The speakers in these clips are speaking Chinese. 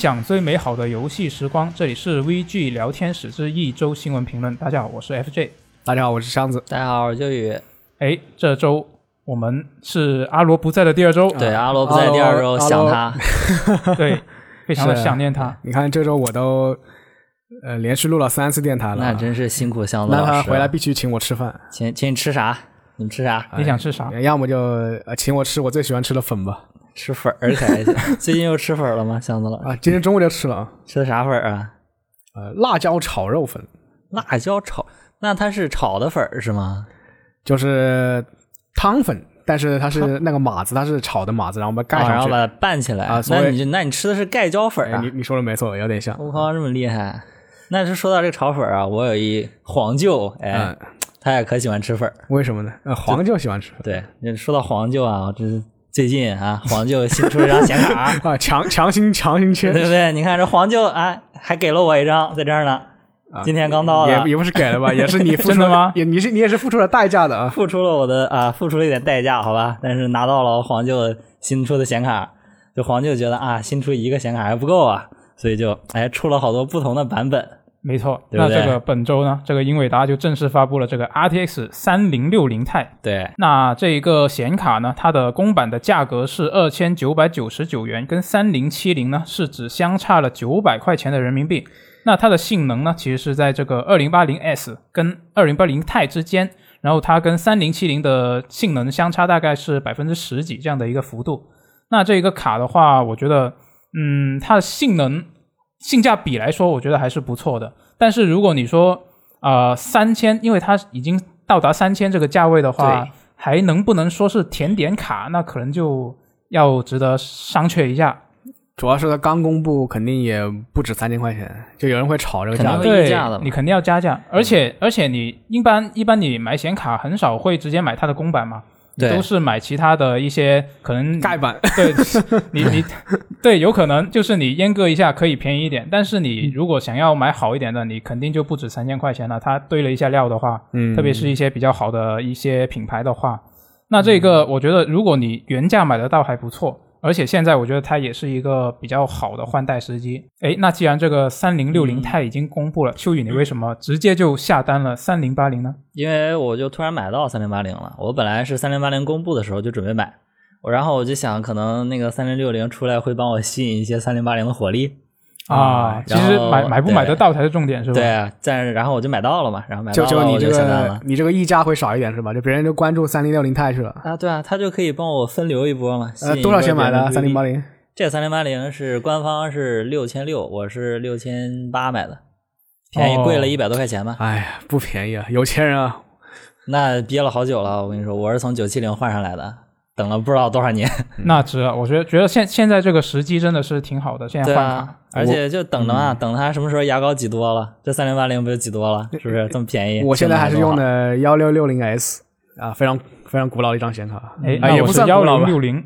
分享最美好的游戏时光。这里是 VG 聊天室之一周新闻评论。大家好，我是 FJ。大家好，我是箱子。大家好，我是秋雨。哎，这周我们是阿罗不在的第二周，对，阿罗不在第二周，想他，对，非常的想念他。你看这周我都呃连续录了三次电台了，那真是辛苦箱子那老师。他回来必须请我吃饭，请请你吃啥？你们吃啥？你想吃啥？要么就呃请我吃我最喜欢吃的粉吧。吃粉儿可还行。最近又吃粉了吗？箱子老师啊，今天中午就吃了啊。吃的啥粉儿啊？呃，辣椒炒肉粉，辣椒炒，那它是炒的粉儿是吗？就是汤粉，但是它是那个码子，它是炒的码子，然后我们盖上，然。后把它拌起来啊所以那你就那你吃的是盖浇粉儿啊哎你？你说的没错，有点像。我靠，这么厉害！那是说到这个炒粉儿啊，我有一黄舅，哎嗯，，他也可喜欢吃粉儿。为什么呢？呃，黄舅喜欢吃粉对，你说到黄舅啊，我这是最近啊，黄舅新出了一张显卡，啊，强强行强行切对不对？你看这黄舅啊，还给了我一张，在这儿呢，今天刚到的，也也不是给了吧，也是你付出真的吗也你是你也是付出了代价的啊。付出了我的啊，付出了一点代价，好吧？但是拿到了黄舅新出的显卡，就黄舅觉得啊，新出一个显卡还不够啊，所以就哎出了好多不同的版本。没错，对对那这个本周呢，这个英伟达就正式发布了这个 RTX 三零六零 Ti。对，那这一个显卡呢，它的公版的价格是二千九百九十九元，跟三零七零呢是只相差了九百块钱的人民币。那它的性能呢，其实是在这个二零八零 S 跟二零八零 Ti 之间，然后它跟三零七零的性能相差大概是百分之十几这样的一个幅度。那这一个卡的话，我觉得，嗯，它的性能性价比来说，我觉得还是不错的。但是如果你说，呃，三千，因为它已经到达三千这个价位的话，还能不能说是甜点卡？那可能就要值得商榷一下。主要是它刚公布，肯定也不止三千块钱，就有人会炒这个价格。对你肯定要加价，而且而且你一般一般你买显卡很少会直接买它的公版嘛，都是买其他的一些可能盖板，对你你对有可能就是你阉割一下可以便宜一点，但是你如果想要买好一点的，你肯定就不止三千块钱了。它堆了一下料的话，嗯特别是一些比较好的一些品牌的话，那这个我觉得如果你原价买得到还不错。而且现在我觉得它也是一个比较好的换代时机。哎，那既然这个三零六零它已经公布了，秋雨你为什么直接就下单了三零八零呢？因为我就突然买到三零八零了。我本来是三零八零公布的时候就准备买，我然后我就想，可能那个三零六零出来会帮我吸引一些三零八零的火力。啊，其实买买不买得到才是重点，是吧？对啊，但然后我就买到了嘛，然后买到了就就你这。个你这个溢价会少一点是吧？就别人就关注三零六零钛去了。啊，对啊，他就可以帮我分流一波嘛。呃，多少钱买的？三零八零？这三零八零是官方是六千六，我是六千八买的，便宜哦贵了一百多块钱吧。哎呀，不便宜啊，有钱人啊！那憋了好久了，我跟你说，我是从九七零换上来的，等了不知道多少年。那值了，我觉得觉得现现在这个时机真的是挺好的，现在换卡。啊，而且就等着嘛，等它什么时候牙膏挤多了，这三零八零不就挤多了？是不是这么便宜？我现在还是用的。的幺六六零 S 啊，非常非常古老的一张显卡。哎，啊也不算古老吧零六零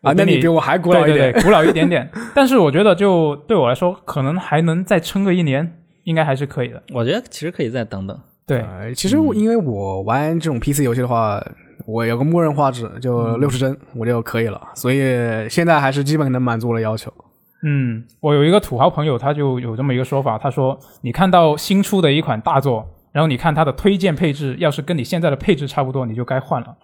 啊，那你比我还古老一点。对对对，古老一点点。但是我觉得就对我来说，可能还能再撑个一年，应该还是可以的。我觉得其实可以再等等。对，呃，其实因为我玩这种 PC 游戏的话，我有个默认画质就六十帧，我就可以了，所以现在还是基本能满足了要求。嗯，我有一个土豪朋友，他就有这么一个说法，他说，你看到新出的一款大作，然后你看它的推荐配置，要是跟你现在的配置差不多，你就该换了。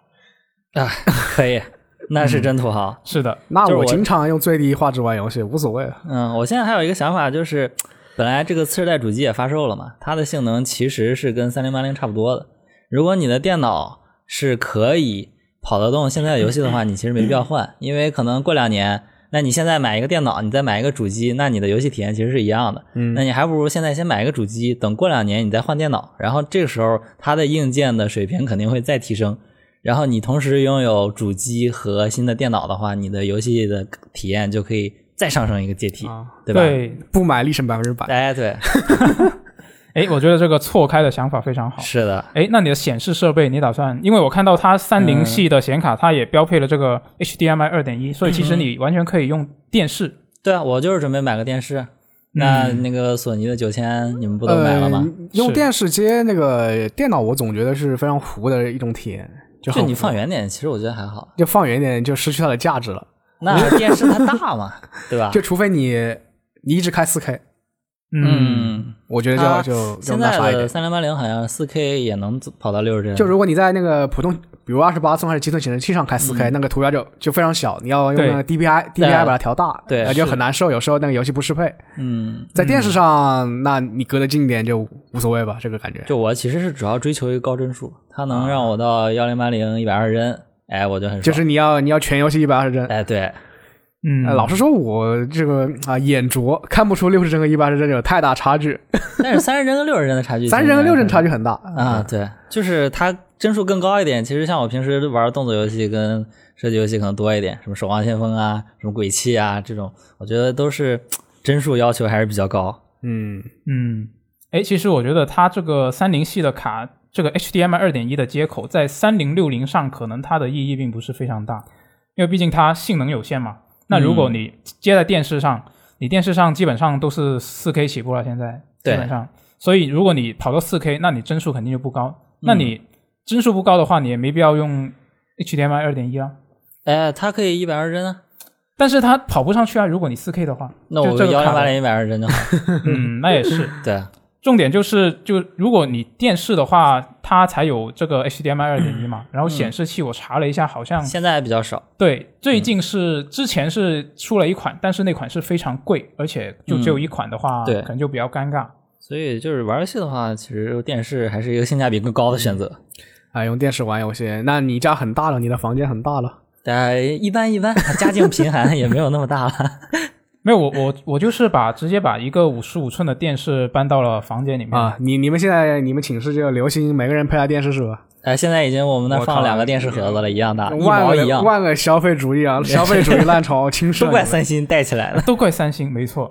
啊，可以，那是真土豪。是的，那我我经常用最低画质玩游戏，无所谓。嗯，我现在还有一个想法，就是本来这个次世代主机也发售了嘛，它的性能其实是跟三零八零差不多的。如果你的电脑是可以跑得动现在的游戏的话，你其实没必要换，因为可能过两年，那你现在买一个电脑，你再买一个主机，那你的游戏体验其实是一样的。嗯那你还不如现在先买一个主机，等过两年你再换电脑，然后这个时候它的硬件的水平肯定会再提升。然后你同时拥有主机和新的电脑的话，你的游戏的体验就可以再上升一个阶梯，啊对吧？对，不买立省百分之百。哎，对，哎，我觉得这个错开的想法非常好。是的，哎，那你的显示设备，你打算？因为我看到它三零嗯系的显卡，它也标配了这个 HDMI 二点一，所以其实你完全可以用电视。对啊，我就是准备买个电视。那那个索尼的九千，你们不都买了吗？呃用电视接那个电脑，我总觉得是非常糊的一种体验，就你放远点，其实我觉得还好。就放远一点，就失去它的价值了。那电视它大嘛，对吧？就除非你你一直开 4K，嗯，我觉得它就就就现在的。三零八零好像四 K 也能跑到六十帧，就如果你在那个普通，比如二十八寸还是七寸显示器上开四 K，、那个图标就就非常小，你要用那个 DPI DPI 把它调大，对那就很难受。有时候那个游戏不适配，嗯，在电视上，那你隔得近一点就无所谓吧，这个感觉。就我其实是主要追求一个高帧数，它能让我到幺零八零一百二十帧，哎，我就很爽。就是你要你要全游戏一百二十帧。哎，对，嗯，呃老实说，我这个啊眼拙，看不出六十帧和一百二十帧有太大差距，但是三十帧跟六十帧的差距，三十帧和六十帧差距很大啊，。对，就是它帧数更高一点。其实像我平时玩动作游戏跟射击游戏可能多一点，什么守望先锋啊，什么鬼泣啊这种，我觉得都是帧数要求还是比较高。嗯，嗯，哎，其实我觉得它这个三零系的卡，这个 HDMI 二点一的接口，在三零六零上可能它的意义并不是非常大，因为毕竟它性能有限嘛。那如果你接在电视上，你电视上基本上都是四 K 起步了，现在基本上，所以如果你跑到四 K，那你帧数肯定就不高。那你帧数不高的话，你也没必要用 HDMI 二点一啊。哎，它可以一百二十帧啊，但是它跑不上去啊，如果你四 K 的话，那我幺零八零一百二十帧就好。嗯，那也是。对，重点就是，就如果你电视的话，它才有这个 HDMI 二点一嘛。然后显示器我查了一下，好像现在比较少。对，最近是之前是出了一款，但是那款是非常贵，而且就只有一款的话，对可能就比较尴尬。所以就是玩游戏的话，其实电视还是一个性价比更高的选择。啊，用电视玩游戏，那你家很大了，你的房间很大了，大家一般一般，家境贫寒也没有那么大了。没有，我我我就是把直接把一个五十五寸的电视搬到了房间里面。啊，你你们现在你们寝室就流行每个人配台电视是吧？哎，现在已经我们那放两个电视盒子了，一样大，一万个毛一样，万个消费主义啊，消费主义烂潮侵蚀都。怪三星带起来了。都怪三星，没错。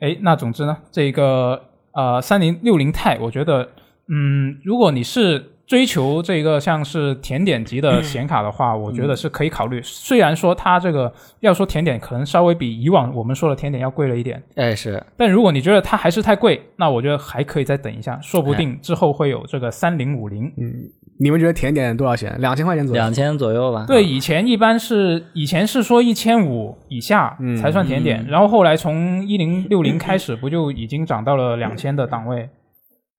哎，那总之呢，这个呃三零六零钛，我觉得，嗯，如果你是追求这个像是甜点级的显卡的话，我觉得是可以考虑。虽然说它这个要说甜点，可能稍微比以往我们说的甜点要贵了一点，哎，是，但如果你觉得它还是太贵，那我觉得还可以再等一下，说不定之后会有这个三零五零。嗯你们觉得甜点多少钱？两千块钱左右。两千左右吧。对，以前一般是以前是说一千五以下嗯才算甜点，然后后来从一零六零开始，不就已经涨到了两千的档位，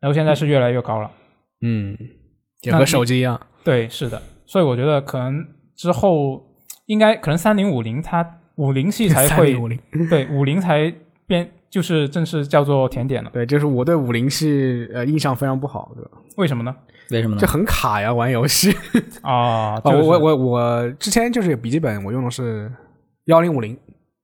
然后现在是越来越高了。嗯，也和手机一样。对，是的，所以我觉得可能之后应该可能三零五零它五零系才会3050对五零才变就是正式叫做甜点了。对，就是我对五零系呃印象非常不好，对吧？为什么呢？为什么呢就？很卡呀，玩游戏。啊，啊，就是我我我我之前就是笔记本，我用的是幺零五零，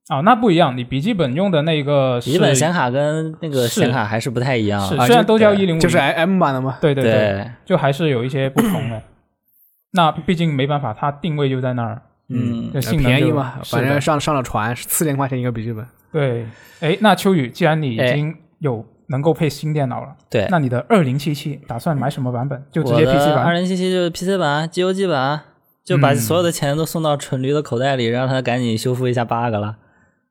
啊，那不一样，你笔记本用的那个笔记本显卡跟那个显卡还是不太一样。啊是虽然都叫一零五，就是 M 版的嘛。对对对，就还是有一些不同的。那毕竟没办法，它定位就在那儿，嗯就，性能就便宜嘛，反正上上了船四千块钱一个笔记本。对。哎，那秋雨，既然你已哎经有能够配新电脑了，对。那你的二零七七打算买什么版本？就直接 PC 版二版？零七七就是 PC 版、GOG 版，就把嗯所有的钱都送到蠢驴的口袋里，让他赶紧修复一下 bug 了。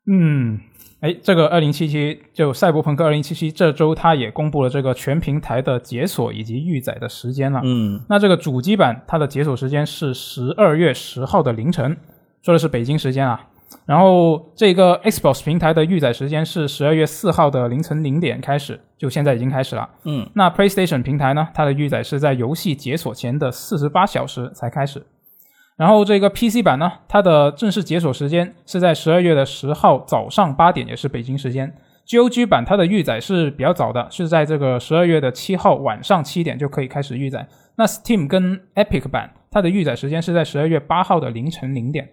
嗯，哎，这个二零七七就赛博朋克二零七七这周它也公布了这个全平台的解锁以及预载的时间了。嗯，那这个主机版它的解锁时间是十二月十号的凌晨，说的是北京时间啊。然后这个 Xbox 平台的预载时间是十二月四号的凌晨零点开始，就现在已经开始了。嗯，那 PlayStation 平台呢，它的预载是在游戏解锁前的四十八小时才开始。然后这个 PC 版呢，它的正式解锁时间是在十二月的十号早上八点，也是北京时间。GOG 版它的预载是比较早的，是在这个十二月的七号晚上七点就可以开始预载。那 Steam 跟 Epic 版它的预载时间是在十二月八号的凌晨零点。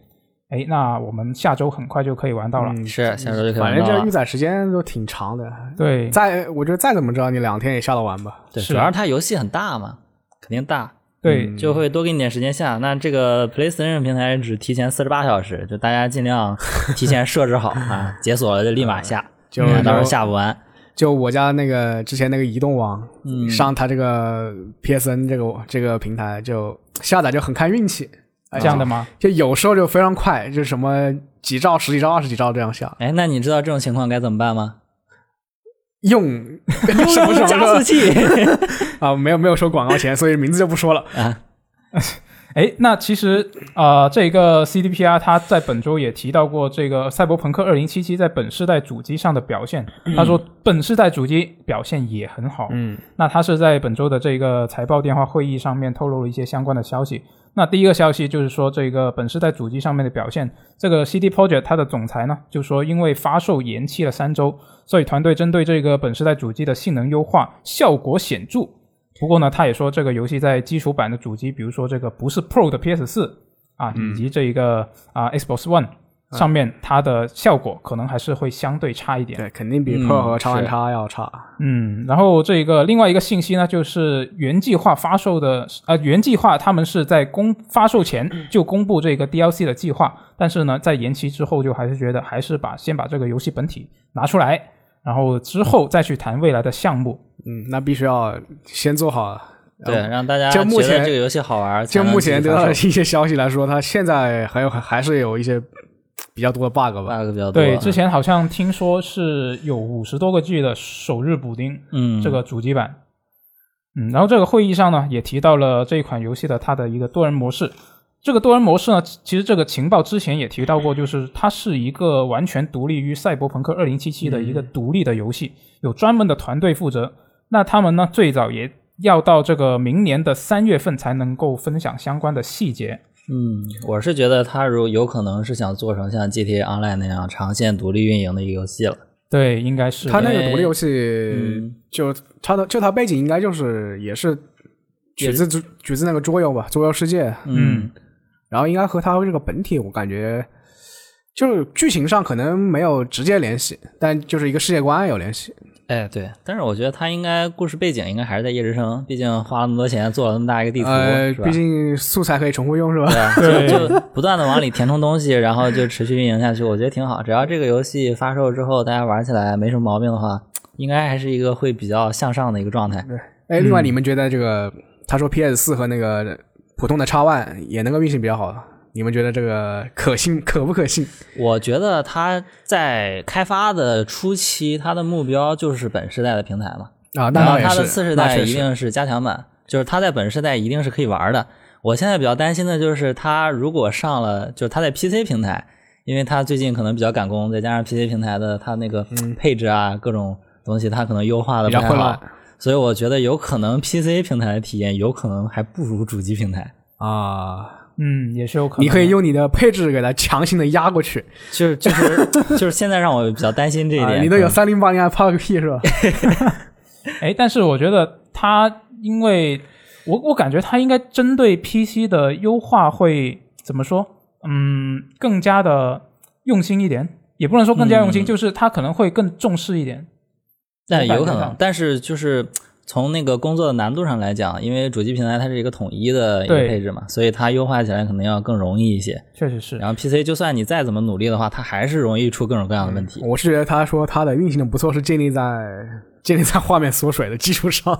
哎，那我们下周很快就可以玩到了。嗯，是下周就可以玩到了正这预。载时间都挺长的。对，再我觉得再怎么着，你两天也下得完吧？对，主要是它游戏很大嘛，肯定大，对，嗯就会多给你点时间下。那这个 PlayStation 平台只提前四十八小时，就大家尽量提前设置好 啊，解锁了就立马下，就到时候下不完。就我家那个之前那个移动网，嗯上它这个 PSN 这个这个平台，就下载就很看运气，哎这样的吗？就有时候就非常快，就什么几兆、十几兆、二十几兆这样下，哎，那你知道这种情况该怎么办吗？用 什么什么加速器 啊，没有没有收广告钱，所以名字就不说了。啊，哎，那其实呃，这个 CDPR 它在本周也提到过这个《赛博朋克2077》在本世代主机上的表现。他说本世代主机表现也很好。嗯，那他是在本周的这个财报电话会议上面透露了一些相关的消息。那第一个消息就是说，这个本世代主机上面的表现，这个 CD Project 它的总裁呢就说，因为发售延期了三周，所以团队针对这个本世代主机的性能优化效果显著。不过呢，他也说这个游戏在基础版的主机，比如说这个不是 Pro 的 PS 四啊，以及这一个啊 Xbox One 上面，它的效果可能还是会相对差一点。对，肯定比嗯 Pro 和超玩是叉要差。嗯，然后这一个另外一个信息呢，就是原计划发售的，呃，原计划他们是在公发售前就公布这个 DLC 的计划，但是呢，在延期之后，就还是觉得还是把先把这个游戏本体拿出来，然后之后再去谈未来的项目。嗯，那必须要先做好。对，让大家就目前这个游戏好玩。就目前得到的的一些消息来说，它现在还有还是有一些比较多的 bug 吧。bug 比较多。对，之前好像听说是有五十多个 G 的首日补丁，嗯，这个主机版。嗯，然后这个会议上呢，也提到了这一款游戏的它的一个多人模式。这个多人模式呢，其实这个情报之前也提到过，就是它是一个完全独立于《赛博朋克2077》的一个独立的游戏，有专门的团队负责。那他们呢，最早也要到这个明年的三月份才能够分享相关的细节。嗯，我是觉得他如有可能是想做成像 GTA Online 那样长线独立运营的一个游戏了。对，应该是他那个独立游戏嗯，就他的就他背景应该就是也是取自取取自那个桌游吧，桌游世界。嗯然后应该和他这个本体，我感觉就是剧情上可能没有直接联系，但就是一个世界观有联系。哎，对，但是我觉得他应该故事背景应该还是在夜之城，毕竟花了那么多钱做了那么大一个地图，毕？竟素材可以重复用，是吧？对就就不断的往里填充东西，然后就持续运营下去，我觉得挺好。只要这个游戏发售之后，大家玩起来没什么毛病的话，应该还是一个会比较向上的一个状态。哎，另外你们觉得这个他说 PS 四和那个普通的 X One 也能够运行比较好，你们觉得这个可信可不可信？我觉得它在开发的初期，它的目标就是本世代的平台嘛。啊，那它的次世代一定是加强版，就是它在本世代一定是可以玩的。我现在比较担心的就是它如果上了，就是它在 PC 平台，因为它最近可能比较赶工，再加上 PC 平台的它那个配置啊、各种东西，它可能优化的不太好比较混乱，所以我觉得有可能 PC 平台的体验有可能还不如主机平台。啊。嗯，也是有可能。你可以用你的配置给它强行的压过去，就是就是就是现在让我比较担心这一啊，点。你都有三零八零，还怕个屁是吧？哎，但是我觉得它，因为我我感觉它应该针对 PC 的优化会怎么说？嗯，更加的用心一点，也不能说更加用心，嗯就是它可能会更重视一点。但有可能但是就是从那个工作的难度上来讲，因为主机平台它是一个统一的一个配置嘛，所以它优化起来可能要更容易一些。确实是，然后 PC 就算你再怎么努力的话，它还是容易出各种各样的问题。我是觉得他说他的运行的不错，是建立在建立在画面缩水的基础上。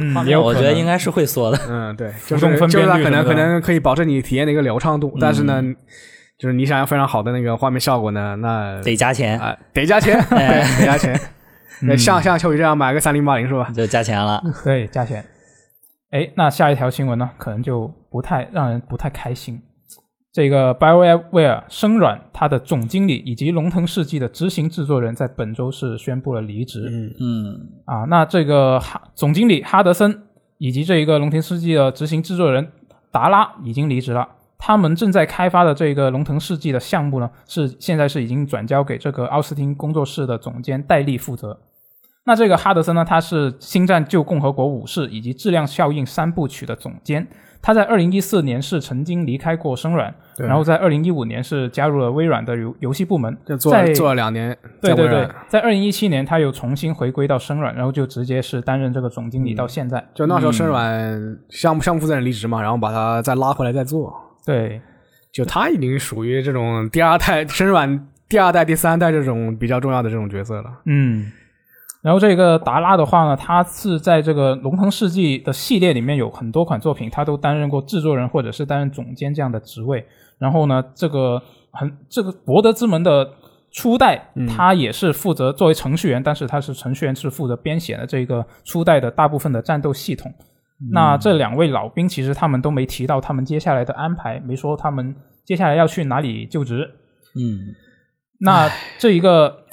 嗯，也有我觉得应该是会缩的。嗯，对，就是就是它可能可能可以保证你体验的一个流畅度，但是呢，就是你想要非常好的那个画面效果呢，那得加钱，啊得加钱，哎，得加钱。对像像秋雨这样买个三零八零是吧？就加钱了。对加钱。哎，那下一条新闻呢，可能就不太让人不太开心。这个 BioWare 生软它的总经理以及龙腾世纪的执行制作人在本周是宣布了离职。嗯，嗯，啊，那这个哈总经理哈德森以及这一个龙腾世纪的执行制作人达拉已经离职了。他们正在开发的这个龙腾世纪的项目呢，是现在是已经转交给这个奥斯汀工作室的总监戴利负责。那这个哈德森呢，他是《星战：旧共和国武士》以及《质量效应》三部曲的总监。他在二零一四年是曾经离开过生软，然后在二零一五年是加入了微软的游游戏部门，就做做了两年，对对对在微软，在二零一七年他又重新回归到生软，然后就直接是担任这个总经理嗯到现在。就那时候生软项目项目负责人离职嘛，然后把他再拉回来再做。对，就他已经属于这种第二代生软第二代、第三代这种比较重要的这种角色了。嗯。然后这个达拉的话呢，他是在这个《龙腾世纪》的系列里面有很多款作品，他都担任过制作人或者是担任总监这样的职位。然后呢，这个很这个博德之门的初代，他也是负责作为程序员，但是他是程序员是负责编写的这个初代的大部分的战斗系统。那这两位老兵其实他们都没提到他们接下来的安排，没说他们接下来要去哪里就职。嗯那这一个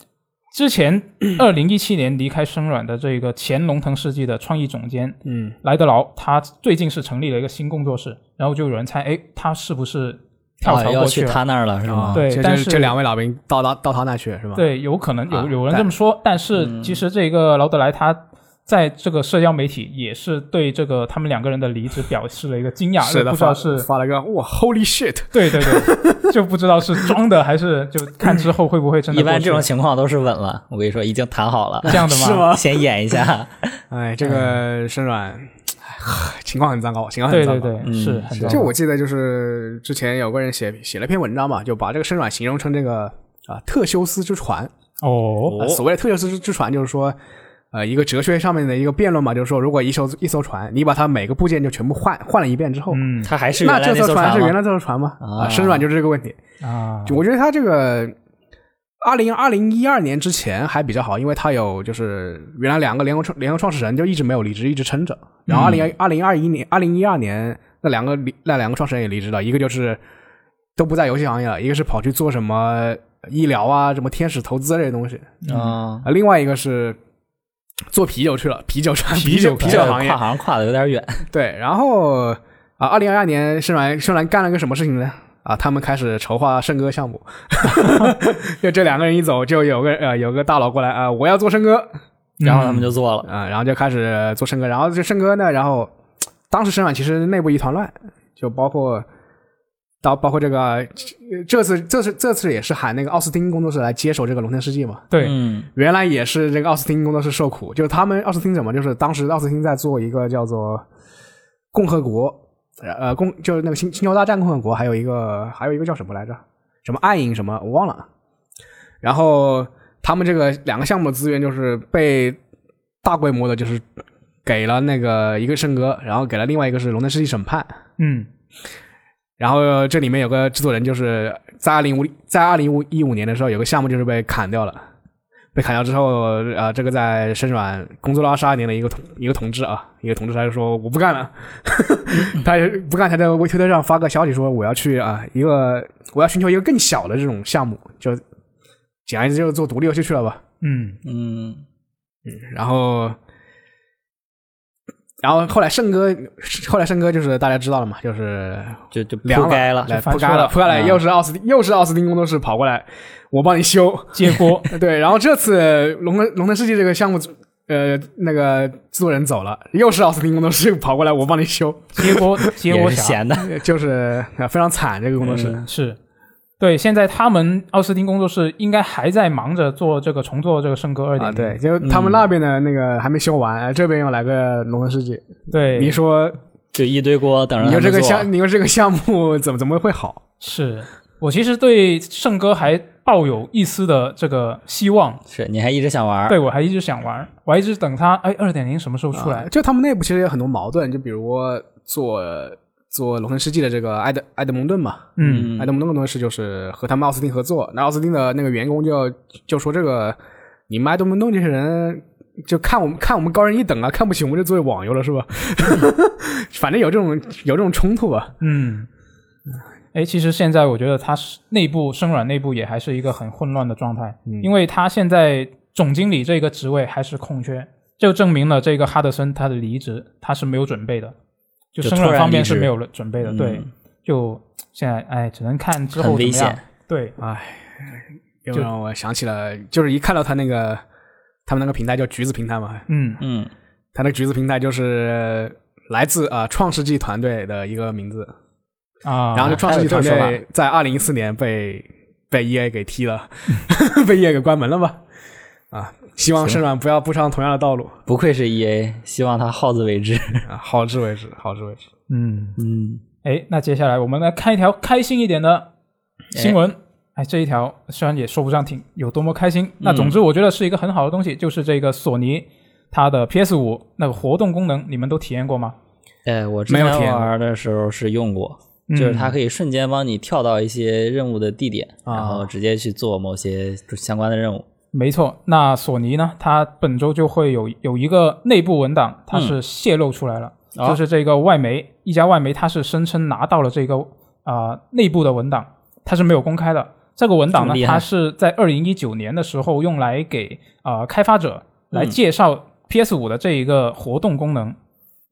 之前 二零一七年离开生软的这个前龙腾世纪的创意总监嗯，莱德劳，他最近是成立了一个新工作室，然后就有人猜，哎，他是不是跳槽过了？去他那儿了是吗？对但是这两位老兵到他到他那去是吧？，对，有可能有啊有人这么说，但是嗯其实这个劳德莱他在这个社交媒体也是对这个他们两个人的离职表示了一个惊讶，是的，不知道是发了个哇，Holy shit！对对对，就不知道是装的还是就看之后会不会真的一般这种情况都是稳了，我跟你说已经谈好了，这样的吗？是吗？先演一下。哎，这个生软，唉情况很糟糕，情况很糟糕。对对对，嗯是是很糟糕就我记得，就是之前有个人写写了篇文章嘛，就把这个生软形容成这个啊特修斯之船。哦，啊所谓的特修斯之之船，就是说，呃，一个哲学上面的一个辩论嘛，就是说，如果一艘一艘船，你把它每个部件就全部换换了一遍之后，嗯它还是原那来这艘船是原来来这艘船吗？啊啊，生软就是这个问题。啊，就我觉得它这个二零二零一二年之前还比较好，因为它有就是原来两个联合创联合创始人就一直没有离职，一直撑着。然后二零二零二一年、二零一二年那两个离那两个创始人也离职了，一个就是都不在游戏行业了，一个是跑去做什么医疗啊、什么天使投资这些东西啊，啊，另外一个是。做啤酒去了，啤酒船、啤啤酒酒啤酒行业。跨行跨的有点远。对，然后啊，二零二二年盛然盛然干了个什么事情呢？啊，他们开始筹划圣歌项目，就这两个人一走，就有个呃有个大佬过来啊、我要做圣歌。然后他们就做了，啊、然后就开始做圣歌，然后这圣歌呢，然后当时盛软其实内部一团乱，就包括到包括这个呃这次这次这次也是喊那个奥斯汀工作室来接手这个龙腾世纪嘛，对，嗯原来也是这个奥斯汀工作室受苦，就是他们奥斯汀怎么，就是当时奥斯汀在做一个叫做共和国，呃，共就是那个星星球大战共和国，还有一个还有一个叫什么来着？什么暗影什么我忘了。然后他们这个两个项目的资源就是被大规模的，就是给了那个一个圣歌，然后给了另外一个是龙腾世纪审判。嗯然后这里面有个制作人，就是在二零五在二零五一五年的时候，有个项目就是被砍掉了。被砍掉之后，呃，这个在深软工作了二十二年的一个同一个同志啊，一个同志他就说我不干了，他也不干，他在微推特上发个消息说我要去啊一个我要寻求一个更小的这种项目，就简而言之就是做独立游戏去了吧。嗯嗯嗯然后，然后后来圣哥，后来圣哥就是大家知道了嘛，就是就就凉该了，来就翻车了铺盖了，铺盖了，啊又是奥斯汀，又是奥斯汀工作室跑过来，我帮你修。接锅，对，然后这次龙腾龙腾世纪这个项目，呃，那个制作人走了，又是奥斯汀工作室跑过来，我帮你修，接锅接也锅闲的。就是呃非常惨这个工作室。嗯是。对，现在他们奥斯汀工作室应该还在忙着做这个重做这个圣歌二点啊，对，就他们那边的那个还没修完，这边又来个龙腾世纪，对，你说就一堆锅等着你说这个项，你说这个项目怎么怎么会好？是我其实对圣歌还抱有一丝的这个希望，是你还一直想玩，对我还一直想玩，我还一直等它，哎，二点零什么时候出来啊？就他们内部其实有很多矛盾，就比如做做龙腾世纪的这个埃德埃德蒙顿嘛，嗯。埃德蒙顿工作室就是和他们奥斯汀合作，那奥斯汀的那个员工就就说这个你们埃德蒙顿这些人就看我们看我们高人一等啊，看不起我们这作为网游了是吧？反正有这种有这种冲突吧。嗯，哎，其实现在我觉得它是内部生软内部也还是一个很混乱的状态，嗯。因为他现在总经理这个职位还是空缺，就证明了这个哈德森他的离职他是没有准备的，就生就突然软方面是没有了准备的，嗯。对，就现在哎只能看之后怎么样险。对，又就让我想起了，就是一看到他那个他们那个平台叫橘子平台嘛，嗯。嗯，他那个橘子平台就是来自啊、呃创世纪团队的一个名字，啊，然后这创世纪团队在二零一四年被被 EA 给踢了，被 EA 给关门了吧？啊，希望行深软不要步上同样的道路不愧是 E A，希望他好自为之。啊，好自为之，好自为之。嗯，嗯，哎，那接下来我们来看一条开心一点的新闻。哎，这一条虽然也说不上挺有多么开心，那总之我觉得是一个很好的东西，就是这个索尼它的 PS 五那个活动功能，你们都体验过吗？哎，我之前玩的时候是用过，嗯就是它可以瞬间帮你跳到一些任务的地点，啊然后直接去做某些相关的任务。没错，那索尼呢，它本周就会有有一个内部文档，它是泄露出来了。哦就是这个外媒一家外媒，它是声称拿到了这个啊、内部的文档，它是没有公开的。这个文档呢它是在二零一九年的时候用来给啊、开发者来嗯介绍 PS 五的这一个活动功能。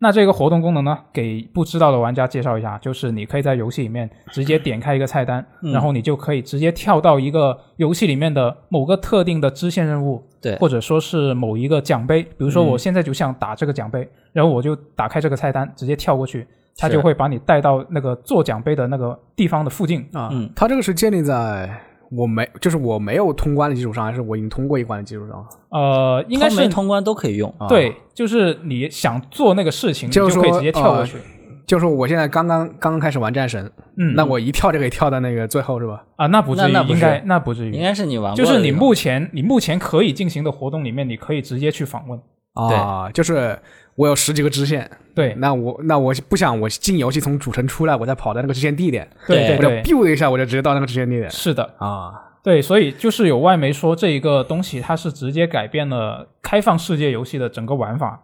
那这个活动功能呢，给不知道的玩家介绍一下，就是你可以在游戏里面直接点开一个菜单，嗯然后你就可以直接跳到一个游戏里面的某个特定的支线任务，对或者说是某一个奖杯。比如说，我现在就想打这个奖杯，然后我就打开这个菜单，直接跳过去，它就会把你带到那个做奖杯的那个地方的附近。啊，嗯它这个是建立在我没就是我没有通关的基础上，还是我已经通过一关的基础上？呃，应该是通通关都可以用。啊对，就是你想做那个事情，你就是可以直接跳过去。就是说我现在刚刚刚刚开始玩战神，嗯，那我一跳就可以跳到那个最后是吧？啊，那不至于，那那不应该那不至于，应该是你玩过就是你目前你目前可以进行的活动里面，你可以直接去访问。啊，就是我有十几个支线，对。那我那我不想我进游戏从主城出来，我再跑到那个支线地点，对我就对对，biu 一下我就直接到那个支线地点。是的，啊。对，所以就是有外媒说这一个东西它是直接改变了开放世界游戏的整个玩法。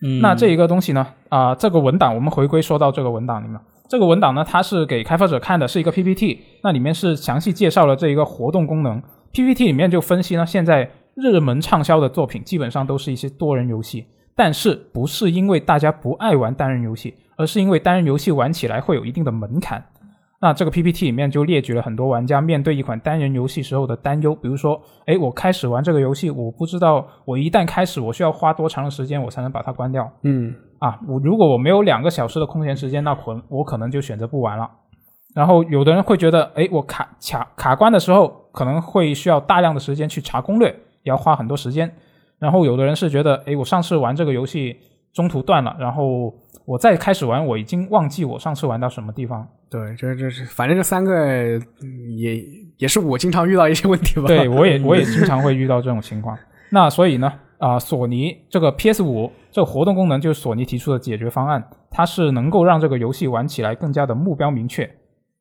嗯，那这一个东西呢，啊、这个文档我们回归说到这个文档里面，这个文档呢，它是给开发者看的，是一个 PPT，那里面是详细介绍了这一个活动功能。PPT 里面就分析呢，现在热门畅销的作品基本上都是一些多人游戏，但是不是因为大家不爱玩单人游戏，而是因为单人游戏玩起来会有一定的门槛。那这个 PPT 里面就列举了很多玩家面对一款单人游戏时候的担忧，比如说，哎，我开始玩这个游戏，我不知道我一旦开始，我需要花多长的时间我才能把它关掉。嗯，啊，我如果我没有两个小时的空闲时间，那可我可能就选择不玩了。然后有的人会觉得，哎，我卡卡卡关的时候可能会需要大量的时间去查攻略，也要花很多时间。然后有的人是觉得，诶，我上次玩这个游戏中途断了，然后我再开始玩，我已经忘记我上次玩到什么地方。对，这这是反正这三个嗯也也是我经常遇到一些问题吧。对我也 我也经常会遇到这种情况。那所以呢，啊、索尼这个 PS 五这个活动功能就是索尼提出的解决方案，它是能够让这个游戏玩起来更加的目标明确，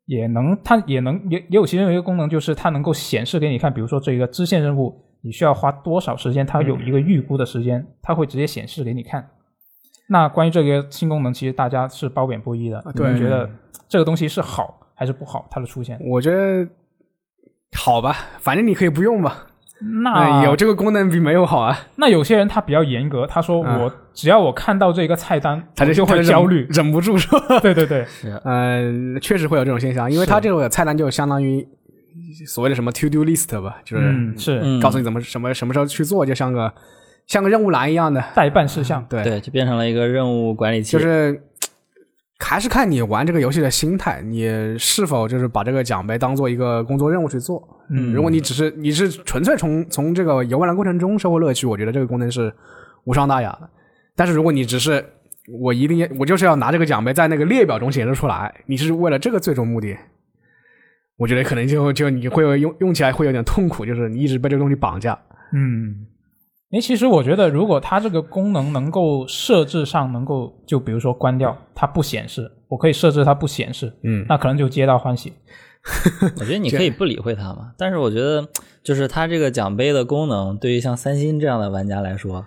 也能它也能也也有其中有一个功能就是它能够显示给你看，比如说这一个支线任务你需要花多少时间，它有一个预估的时间，它会直接显示给你看。那关于这个新功能，其实大家是褒贬不一的。你们觉得这个东西是好还是不好？它的出现？我觉得好吧，反正你可以不用吧。那哎有这个功能比没有好啊。那有些人他比较严格，他说嗯我只要我看到这个菜单，他就会焦虑。忍不住说。对对对，是嗯，确实会有这种现象，因为是它这个菜单就相当于所谓的什么 to do list 吧，就是嗯，是嗯告诉你怎么什么什么时候去做，就像个像个任务栏一样的。代办事项。对，对，就变成了一个任务管理器。就是还是看你玩这个游戏的心态，你是否就是把这个奖杯当做一个工作任务去做。嗯如果你只是你是纯粹从从这个游玩的过程中收获乐趣，我觉得这个功能是无伤大雅的。但是如果你只是我一定要我就是要拿这个奖杯在那个列表中显示出来，你是为了这个最终目的，我觉得可能就就你会有用用起来会有点痛苦，就是你一直被这个东西绑架。嗯，哎，其实我觉得，如果它这个功能能够设置上能够，就比如说关掉它不显示，我可以设置它不显示，嗯，那可能就皆大欢喜。我觉得你可以不理会它嘛，但是我觉得就是它这个奖杯的功能，对于像三星这样的玩家来说，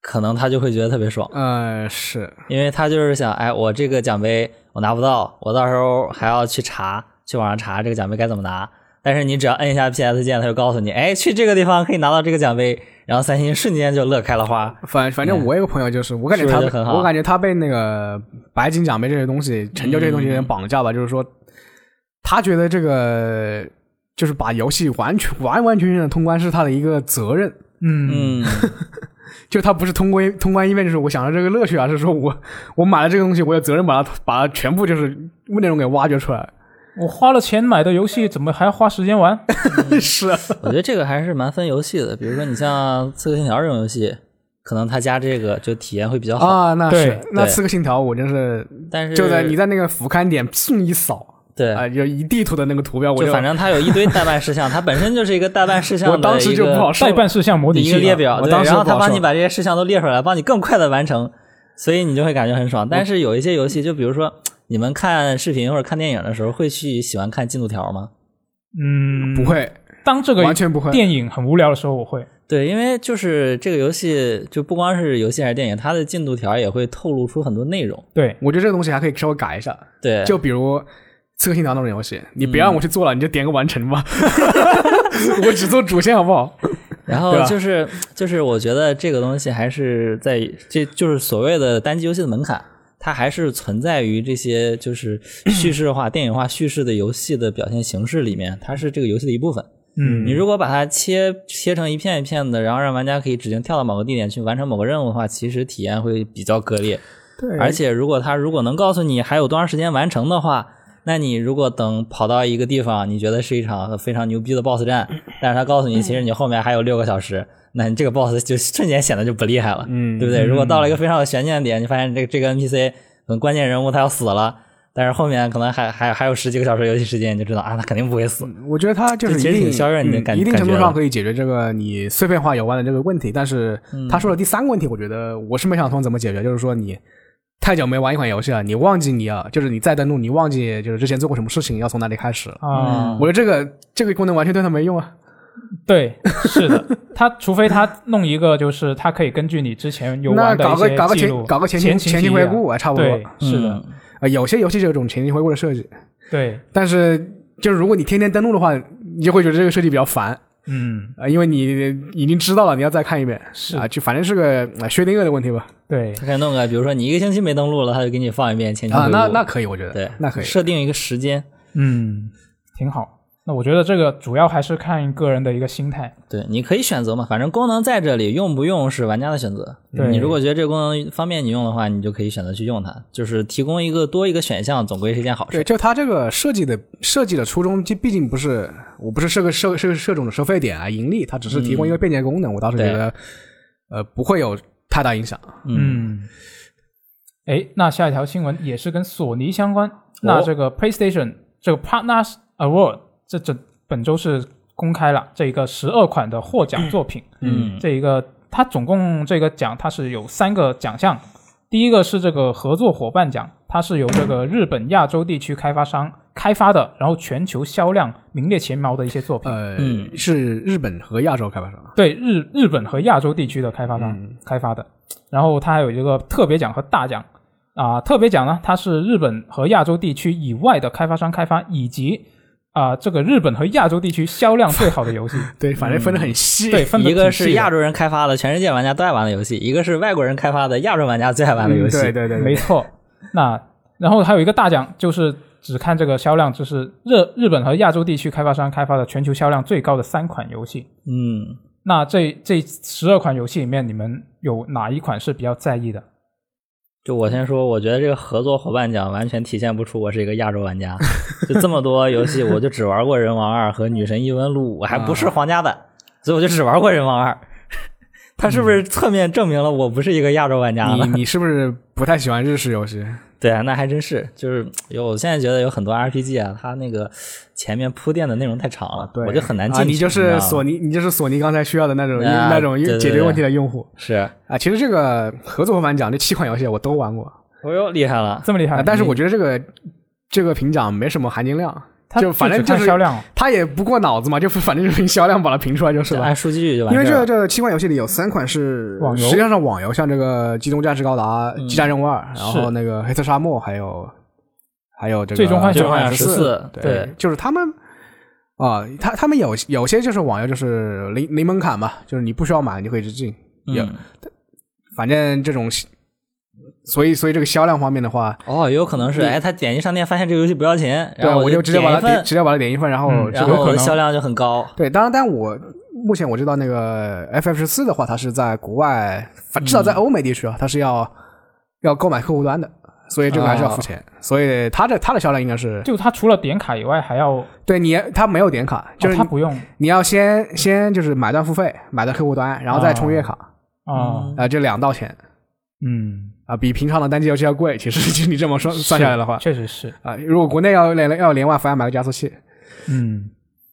可能他就会觉得特别爽，呃，是，因为他就是想，哎，我这个奖杯我拿不到，我到时候还要去查，去网上查这个奖杯该怎么拿。但是你只要摁一下 PS 键，它就告诉你，哎，去这个地方可以拿到这个奖杯，然后三星瞬间就乐开了花。反反正我有个朋友就是，我感觉他是是很好我感觉他被那个白金奖杯这些东西、成就这些东西有点绑架吧，就是说，他觉得这个就是把游戏完全完完全全的通关是他的一个责任，嗯嗯，就他不是通关通关一遍就是我享受这个乐趣，而是说我我买了这个东西，我有责任把它把它全部就是内容给挖掘出来。我花了钱买的游戏，怎么还要花时间玩？是啊，我觉得这个还是蛮分游戏的，比如说你像《刺客信条》这种游戏，可能他加这个就体验会比较好。啊，那是。那对刺客信条，我真是但是就在你在那个俯瞰点砰一扫。对，啊，就一地图的那个图标，我就反正它有一堆代办事项，它本身就是一个代办事项的 我当时一个就不好受。代办事项模拟器啊。一个列表，对，我当时然后他帮你把这些事项都列出来，帮你更快的完成，所以你就会感觉很爽。但是有一些游戏，就比如说你们看视频或者看电影的时候，会去喜欢看进度条吗？嗯，不。会，当这个完全不会。电影很无聊的时候，我会。对，因为就是这个游戏，就不光是游戏还是电影，它的进度条也会透露出很多内容。对，我觉得这个东西还可以稍微改一下，对，就比如《刺客信条》那种游戏，你别让我去做了，你就点个完成吧，我只做主线好不好？然后就是就是，我觉得这个东西还是在这就是所谓的单机游戏的门槛，它还是存在于这些就是 叙事化、电影化叙事的游戏的表现形式里面，它是这个游戏的一部分。嗯，你如果把它切切成一片一片的，然后让玩家可以指定跳到某个地点去完成某个任务的话，其实体验会比较割裂。对而且如果它如果能告诉你还有多长时间完成的话，那你如果等跑到一个地方，你觉得是一场非常牛逼的 BOSS 战，但是他告诉你其实你后面还有六个小时，那你这个 BOSS 就瞬间显得就不厉害了，嗯对不对？如果到了一个非常有悬念的点，你发现这个这个 NPC 可能关键人物他要死了。但是后面可能还还还有十几个小时游戏时间，你就知道啊，他肯定不会死。我觉得他就是这其实一定挺削弱你的嗯感一定程度上可以解决这个你碎片化游玩的这个问题。但是嗯他说的第三个问题，我觉得我是没想通怎么解决，就是说你太久没玩一款游戏了，你忘记你要就是你再登录，你忘记就是之前做过什么事情，要从哪里开始了。啊，我觉得这个这个功能完全对他没用啊。对，是的，他除非他弄一个，就是他可以根据你之前游那玩的一搞个搞个些记录，前搞个前前情前提啊情回顾啊，差不多。对，是的，嗯啊，有些游戏就有这种前情回顾的设计，对，但是就是如果你天天登录的话，你就会觉得这个设计比较烦嗯，啊，因为你已经知道了，你要再看一遍，是啊，就反正是个啊薛定谔的问题吧。对，他可以弄个，比如说你一个星期没登录了，他就给你放一遍前期啊，回顾那那可以，我觉得，对，那可以。设定一个时间。嗯，挺好。那我觉得这个主要还是看个人的一个心态。对，你可以选择嘛，反正功能在这里，用不用是玩家的选择。对你如果觉得这个功能方便你用的话，你就可以选择去用它，就是提供一个多一个选项，总归是一件好事对，事。就它这个设计的设计的初衷，这毕竟不是我不是设个设设设种的收费点啊盈利，它只是提供一个便捷功能，我倒是觉得呃不会有太大影响。嗯，嗯，哎，那下一条新闻也是跟索尼相关。那这个 PlayStation 这个 Partners Award 这这本周是公开了这一个十二款的获奖作品。嗯这一个它总共这个奖它是有三个奖项，第一个是这个合作伙伴奖，它是由这个日本亚洲地区开发商开发的，然后全球销量名列前茅的一些作品。呃，嗯是日本和亚洲开发商。对日日本和亚洲地区的开发商、开发的，然后它还有一个特别奖和大奖啊、特别奖呢，它是日本和亚洲地区以外的开发商开发，以及啊、这个日本和亚洲地区销量最好的游戏，对，反正分得很细。对，分得一个是亚洲人开发的，全世界玩家都爱玩的游戏；一个是外国人开发的，亚洲玩家最爱玩的游戏。嗯对对对，对没错。那然后还有一个大奖，就是只看这个销量，就是日日本和亚洲地区开发商开发的全球销量最高的三款游戏。嗯，那这这十二款游戏里面，你们有哪一款是比较在意的？就我先说，我觉得这个合作伙伴奖完全体现不出我是一个亚洲玩家。就这么多游戏，我就只玩过《人王二》和《女神异闻录我》，还不是皇家版，所以我就只玩过《人王二》。他是不是侧面证明了我不是一个亚洲玩家呢？你你是不是不太喜欢日式游戏？对啊，那还真是，就是有我现在觉得有很多 RPG 啊，它那个前面铺垫的内容太长了，对，我就很难啊。进去。你就是索尼，你就是索尼刚才需要的那种啊那种解决问题的用户是，啊。其实这个合作伙伴奖这七款游戏我都玩过哦呦厉害了，这么厉害？啊，但是我觉得这个这个评奖没什么含金量，它就反正就是销量，他也不过脑子嘛，就反正就凭销量把它评出来就是了。按数据就完因为。这这七款游戏里有三款是网游？实际上是网游，像这个《机动战士高达》嗯激战任务二》，然后那个《黑色沙漠》，还有还有这个最终幻想最终幻想14四，对就是他们啊，他他们有有些就是网游就是零零门槛嘛，就是你不需要买你就可以直进，有嗯，反正这种，所以所以这个销量方面的话，哦，也有可能是，哎，他点击商店发现这个游戏不要钱，对，我就直接把它点直接把它点一份，然后嗯然后有可能。销量就很高。对，当然，但我目前我知道那个 FF 十四的话，它是在国外，至少在欧美地区啊，它是要要购买客户端的，所以这个还是要付钱，所以它的它的销量应该是就它除了点卡以外，还要对你它没有点卡，就是它不用。你要先先就是买断付费，买到客户端，然后再充月卡，啊，啊、这两道钱。嗯，啊、比平常的单机游戏要贵。其实 其实你这么说算下来的话，确实是，啊、如果国内要连要连 WiFi 买个加速器，嗯，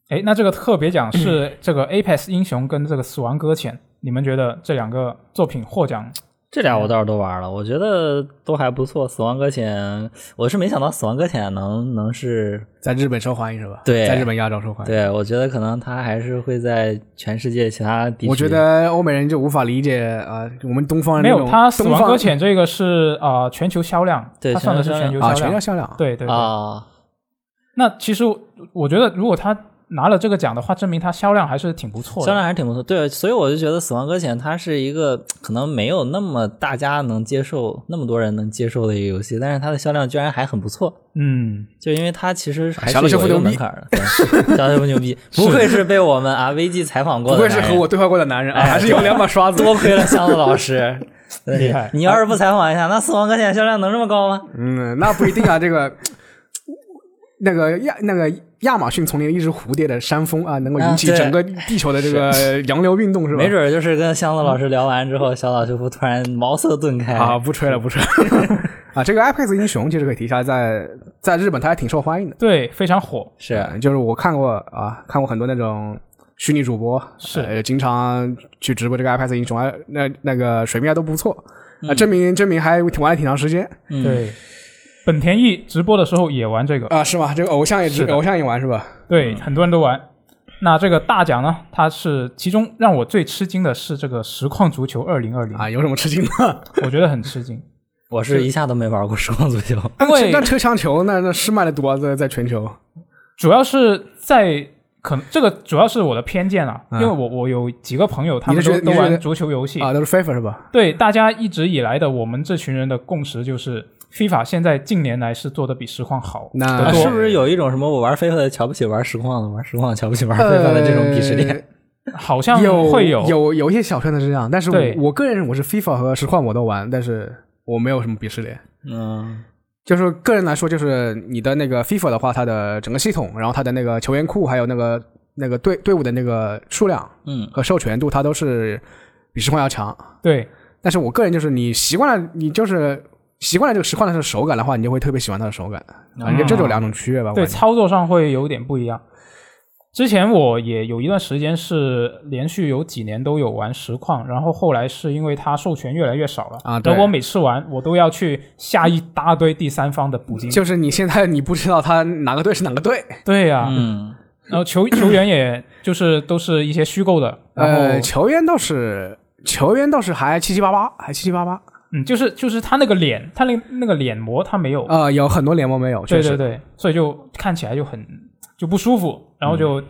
哎，那这个特别奖是这个 Apex 英雄跟这个死亡搁浅，你们觉得这两个作品获奖这俩我倒是都玩了，我觉得都还不错。死亡搁浅，我是没想到死亡搁浅能能是，在日本受欢迎是吧？对在日本亚洲受欢迎。对我觉得可能它还是会在全世界其他地区。我觉得欧美人就无法理解啊、我们东方人没有，那种它死亡搁浅这个是啊、呃全球销量，对它算的是全球啊。全球销量。对对对。啊，那其实我觉得，如果他拿了这个奖的话，证明它销量还是挺不错的。销量还是挺不错。对，所以我就觉得死亡搁浅它是一个 可能没有那么大家能接受、那么多人能接受的一个游戏，但是它的销量居然还很不错。嗯，就因为它其实还是有一个门槛的，对，小岛秀夫牛逼，不愧是被我们啊 VG 采访过不的不，愧是和我对话过的男人啊，哎还是有两把刷子。多亏了箱子老师，厉害你要是不采访一下，那死亡搁浅销量能这么高吗？嗯，那不一定啊，这个那个亚那个亚马逊丛林一只蝴蝶的山峰啊，能够引起整个地球的这个 洋流运动是吧？没准就是跟箱子老师聊完之后，小岛秀夫突然茅塞顿开啊，不吹了，不吹了 啊！这个 IPEX 英雄其实可以提一下，在在日本它还挺受欢迎的。对，非常火。是呃就是我看过啊，看过很多那种虚拟主播，是呃、经常去直播这个 IPEX 英雄啊，那那个水平还都不错嗯啊，证明证明还挺玩了挺长时间嗯对，本田翼直播的时候也玩这个，啊，是吗？这个偶像也是偶像也玩是吧？对，很多人都玩。那这个大奖呢，它是其中让我最吃惊的是这个实况足球二零二零，啊，有什么吃惊的？我觉得很吃惊，我是一下都没玩过实况足球，因为那车枪球那那是卖的多啊，在在全球主要是在可能这个主要是我的偏见啊，嗯因为我我有几个朋友，他们都都玩足球游戏，啊，都是 FIFA 是吧？对大家一直以来的我们这群人的共识就是，FIFA 现在近年来是做的比实况好那，是不是有一种什么我玩飞 i 的瞧不起玩实况的，玩实况瞧不起玩飞 i 的这种鄙视链？好像有会有有有一些小圈子是这样，但是我我个人我是 FIFA 和实况我都玩，但是我没有什么鄙视链。嗯就是个人来说，就是你的那个 FIFA 的话，它的整个系统，然后它的那个球员库，还有那个那个队队伍的那个数量嗯和授权度，它都是比实况要强。对但是我个人就是你习惯了，你就是习惯了这个实况的这个手感的话，你就会特别喜欢它的手感。反正这就两种区别吧。我对，操作上会有点不一样。之前我也有一段时间是连续有几年都有玩实况，然后后来是因为它授权越来越少了啊对然后我每次玩我都要去下一大堆第三方的补丁。就是你现在你不知道他哪个队是哪个队，对呀、嗯，然后球 球员也就是都是一些虚构的，然后、呃，球员倒是球员倒是还七七八八，还七七八八。嗯，就是就是他那个脸，他那那个脸膜他没有，呃，有很多脸膜没有，确实对对对，所以就看起来就很就不舒服，然后嗯就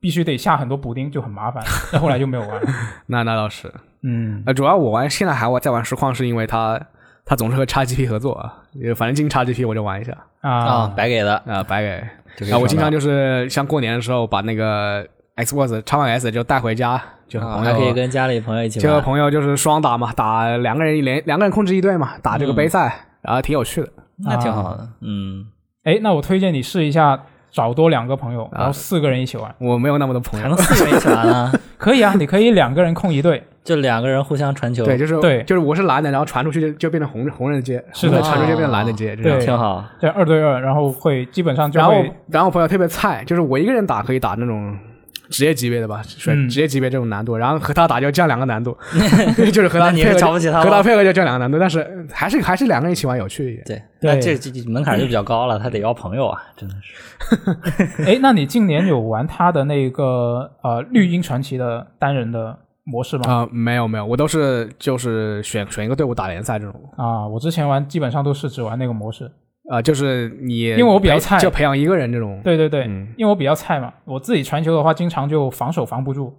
必须得下很多补丁，就很麻烦。那后来就没有玩。那那倒是。嗯，呃，主要我玩现在还玩在玩实况，是因为他他总是和 XGP 合作啊，呃反正进 XGP 我就玩一下啊啊，白给的。啊、白给。啊，我经常就是像过年的时候把那个 Xbox X One S 就带回家，就和啊，朋友、还可以跟家里朋友一起就和玩。朋友就是双打嘛，打两个人一连两个人控制一队嘛，打这个嗯杯赛，然后挺有趣的。那挺好的。嗯，哎，那我推荐你试一下，找多两个朋友，啊然后四个人一起玩，我没有那么多朋友还能，四个人一起玩啊？可以啊，你可以两个人控一队，就两个人互相传球，对，就是对就是我是蓝的，然后传出去就就变成红红人的街，是的传出去就变成蓝的街，这样对挺好。对二对二，然后会基本上就然后会，然后我朋友特别菜，就是我一个人打可以打那种职业级别的吧，选嗯职业级别这种难度，然后和他打就降两个难度，就是和他你配合是瞧不起他吗和他配合就降两个难度，但是还是还是两个人一起玩有趣一点。对，对那这这这门槛就比较高了，他得要朋友啊，真的是。哎，那你近年有玩他的那个呃绿茵传奇的单人的模式吗？啊、没有没有，我都是就是选选一个队伍打联赛这种，啊，我之前玩基本上都是只玩那个模式。啊、就是你因为我比较菜就培养一个人这种。对对对，嗯因为我比较菜嘛，我自己传球的话，经常就防守防不住，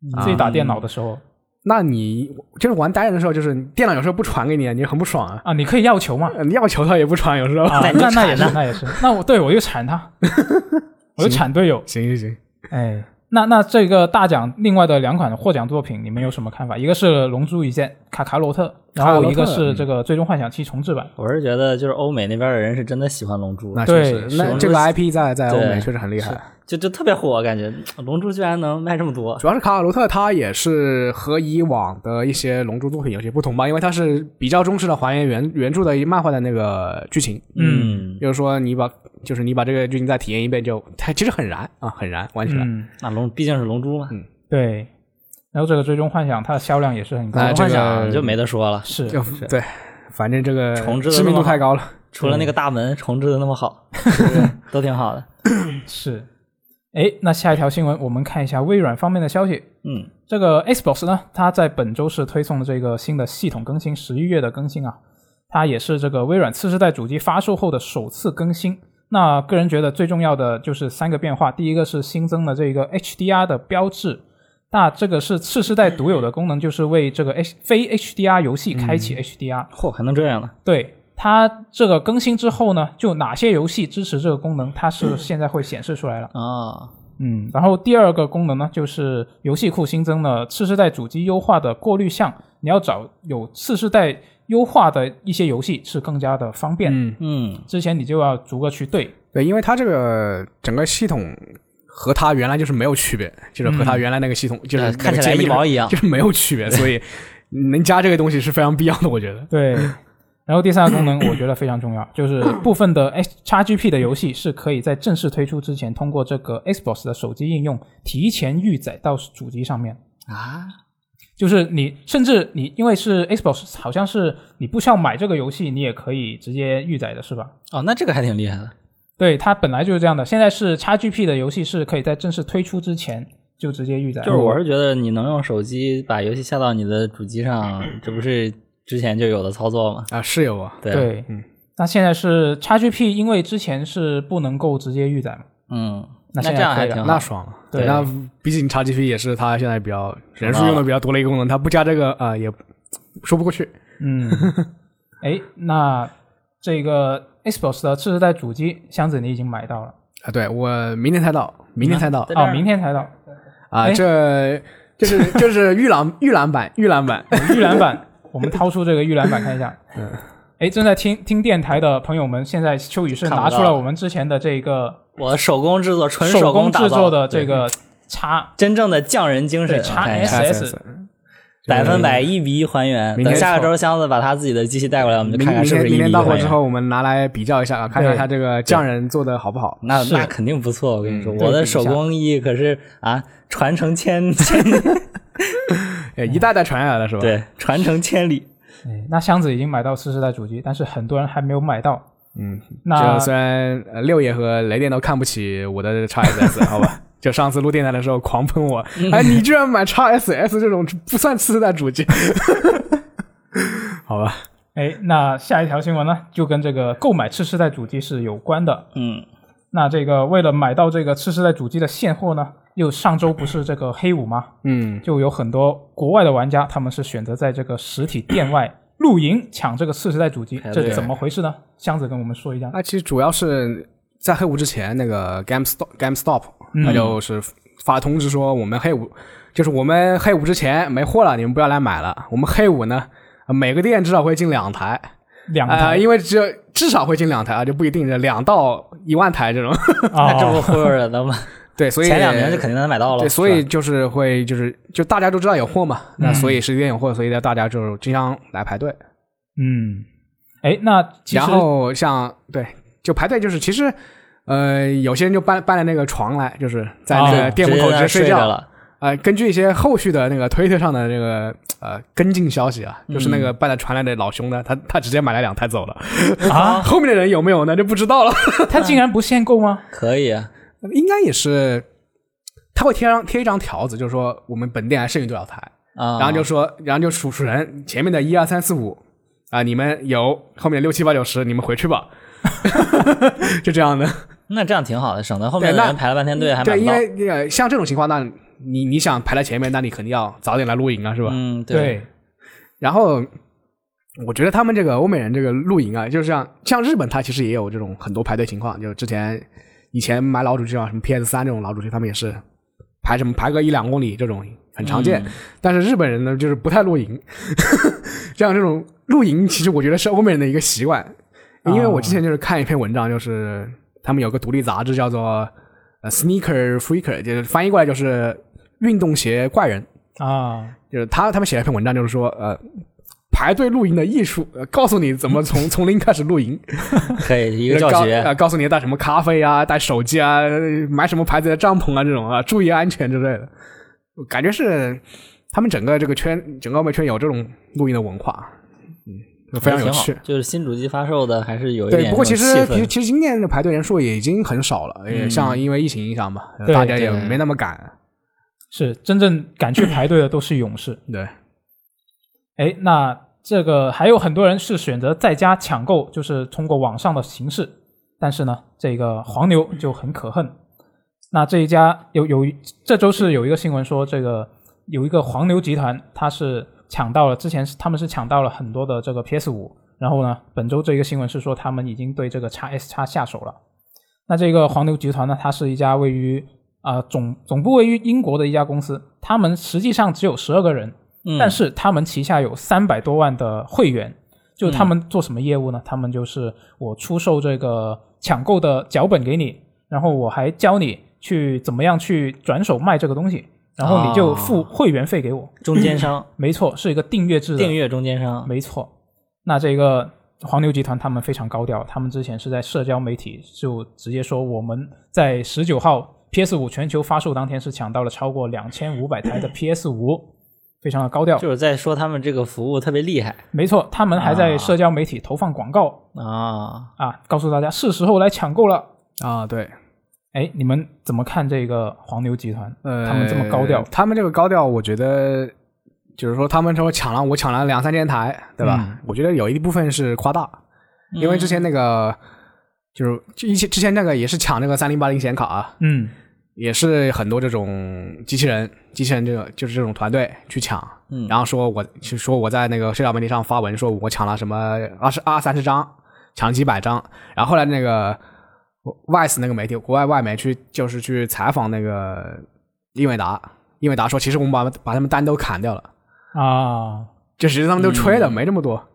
你自己打电脑的时候那你就是玩单人的时候，就是电脑有时候不传给你，你很不爽啊。啊，你可以要球嘛，要球他也不传，有时候。那那也是那也是，那我对我就铲他，我就铲队友。行行行，哎，那那这个大奖另外的两款获奖作品，你们有什么看法？一个是《龙珠一剑》卡卡罗特，然后一个是这个《最终幻想七》重置版。我是觉得，就是欧美那边的人是真的喜欢龙珠，那对确实，那这个 IP 在在欧美确实很厉害。就就特别火，感觉龙珠居然能卖这么多。主要是卡卡罗特，它也是和以往的一些龙珠作品有些不同吧，因为它是比较忠实的还原原原著的漫画的那个剧情。嗯，就是说，你把就是你把这个剧情再体验一遍就，它其实很燃啊，很燃，玩起来。嗯，那龙毕竟是龙珠嘛，嗯对。然后这个《最终幻想》它的销量也是很高，哎这幻想就没得说了，是就对，反正这个重置得知名度太高了。除了那个大门重置的那么好，都挺好的。是。哎，那下一条新闻，我们看一下微软方面的消息。嗯，这个 Xbox 呢，它在本周是推送了这个新的系统更新，十一月的更新啊，它也是这个微软次世代主机发售后的首次更新。那个人觉得最重要的就是三个变化，第一个是新增了这个 HDR 的标志，那这个是次世代独有的功能，就是为这个 H 非 HDR 游戏开启 HDR。嚯，还能这样呢？对它这个更新之后呢，就哪些游戏支持这个功能，它是现在会显示出来了。啊，嗯，然后第二个功能呢，就是游戏库新增了次世代主机优化的过滤项，你要找有次世代优化的一些游戏是更加的方便。嗯，嗯，之前你就要逐个去对。对，因为它这个整个系统和它原来就是没有区别，就是和它原来那个系统、就是呃看起来一毛一样 就是没有区别，所以能加这个东西是非常必要的，我觉得。对，然后第三个功能我觉得非常重要，就是部分的 X XGP 的游戏是可以在正式推出之前，通过这个 Xbox 的手机应用提前预载到主机上面。啊，就是你，甚至你因为是 Xbox，好像是你不需要买这个游戏，你也可以直接预载的，是吧？哦，那这个还挺厉害的。对，它本来就是这样的。现在是 XGP 的游戏是可以在正式推出之前就直接预载。就是我是觉得你能用手机把游戏下到你的主机上，这不是之前就有的操作吗？啊，是有啊，对，对，嗯，那现在是 XGP，因为之前是不能够直接预载嘛。嗯，那那现在可以了这样还挺好。那爽了。对那毕竟 XGP 也是它现在比较人数用的比较多的一个功能，它不加这个啊、也说不过去。嗯，哎，那这个 Xbox 的次世代主机箱子你已经买到了啊，对我明天才到，明天才到啊哦，明天才到啊，哎这就是就是预览预览版预览版，预览版，我们掏出这个预览版看一下。嗯，哎，正在听听电台的朋友们，现在秋雨是拿出了我们之前的这个我手工制作，纯手工打造制作的这个叉真正的匠人精神，叉 SS 百分百一比一还原。等下个周箱子把他自己的机器带过来，我们就看看是不是一明天明天比一还原。到货之后，我们拿来比较一下啊，看看他这个匠人做的好不好。那那肯定不错，我跟你说，嗯我的手工艺可是啊，传承千千呃 一代代传下来的是吧？，对，传承千里。哎，那箱子已经买到次世代主机，但是很多人还没有买到。嗯，那就虽然呃六爷和雷电都看不起我的 x SS，好吧，就上次录电台的时候狂喷我，哎，你居然买 x SS 这种不算次世代主机，好吧？哎，那下一条新闻呢，就跟这个购买次世代主机是有关的。嗯，那这个为了买到这个次世代主机的现货呢，又上周不是这个黑五吗？嗯，就有很多国外的玩家，他们是选择在这个实体店外露营抢这个次世代主机，这怎么回事呢？箱子跟我们说一下。那其实主要是在黑五之前，那个 GameStop GameStop 嗯他就是发通知说，我们黑五就是我们黑五之前没货了，你们不要来买了。我们黑五呢，呃每个店至少会进两台，啊、两台因为只有至少会进两台啊，就不一定是两到一万台这种。那 这不啊，忽悠人的吗？对，所以前两名就肯定能买到了。对，所以就是会就是就大家都知道有货嘛，那嗯所以实体店有货，所以大家就经常来排队。嗯，哎，那其实然后像对，就排队就是其实。呃，有些人就搬搬了那个床来，就是在那个哦店门口直接睡觉。睡着了。呃，根据一些后续的那个推特上的那个呃跟进消息啊，就是那个搬了传来的老兄呢，他他直接买了两台走了，啊，后面的人有没有呢就不知道了。他竟然不限购吗？可以啊，应该也是，他会贴张贴一张条子，就是说我们本店还剩余多少台，啊，然后就说，然后就数数人前面的一二三四五啊，你们有后面六七八九十，你们回去吧，就这样的。那这样挺好的，省得后面排了半天队还买对，不到。因为那个像这种情况，那你你想排在前面，那你肯定要早点来露营啊，是吧？嗯，对，然后我觉得他们这个欧美人这个露营啊，就是像像日本，他其实也有这种很多排队情况。就之前以前买老主机啊，什么 PS 三这种老主机，他们也是排什么排个一两公里这种很常见。嗯但是日本人呢，就是不太露营。像这种露营，其实我觉得是欧美人的一个习惯，因为我之前就是看一篇文章，就是他们有个独立杂志叫做呃 Sneaker Freaker，就是翻译过来就是运动鞋怪人。啊，就是他他们写了一篇文章，就是说呃。排队露营的艺术，呃，告诉你怎么 从从零开始露营，可以一个教告学。呃，告诉你带什么咖啡啊，带手机啊，买什么牌子的帐篷啊，这种啊，注意安全之类的。我感觉是他们整个这个圈，整个欧美圈有这种露营的文化，嗯，非常有趣。就是新主机发售的还是有一对，点不过其实其实其实今年的排队人数也已经很少了，也嗯像因为疫情影响嘛，大家也没那么赶。是真正敢去排队的都是勇士。对，哎，那这个还有很多人是选择在家抢购，就是通过网上的形式。但是呢，这个黄牛就很可恨。那这一家有有这周是有一个新闻说，这个有一个黄牛集团，他是抢到了之前是他们是抢到了很多的这个 PS 五，然后呢，本周这一个新闻是说他们已经对这个 x S x 下手了。那这个黄牛集团呢，它是一家位于啊、总总部位于英国的一家公司，他们实际上只有十二个人，嗯但是他们旗下有三百多万的会员，就他们做什么业务呢？他们就是我出售这个抢购的脚本给你，然后我还教你去怎么样去转手卖这个东西，然后你就付会员费给我。中间商 没错，是一个订阅制的。订阅中间商，没错。那这个黄牛集团他们非常高调，他们之前是在社交媒体就直接说我们在十九号 PS 五全球发售当天是抢到了超过两千五百台的 PS 五，非常的高调。就是在说他们这个服务特别厉害没错，他们还在啊社交媒体投放广告啊。啊，告诉大家是时候来抢购了。啊，对，哎，你们怎么看这个黄牛集团？呃，他们这么高调他们这个高调，我觉得就是说，他们说抢了我抢了两三千台，对吧？嗯我觉得有一部分是夸大，因为之前那个、就是就一些之前那个也是抢那个三零八零显卡啊，嗯也是很多这种机器人，机器人这个就是这种团队去抢，嗯。然后说我就说我在那个社交媒体上发文说我抢了什么二十二三十张，抢了几百张，然后后来那个 Vice 那个媒体国外外媒去就是去采访那个英伟达，英伟达说其实我们把把他们单都砍掉了，啊，就实际上他们都吹了，没这么多。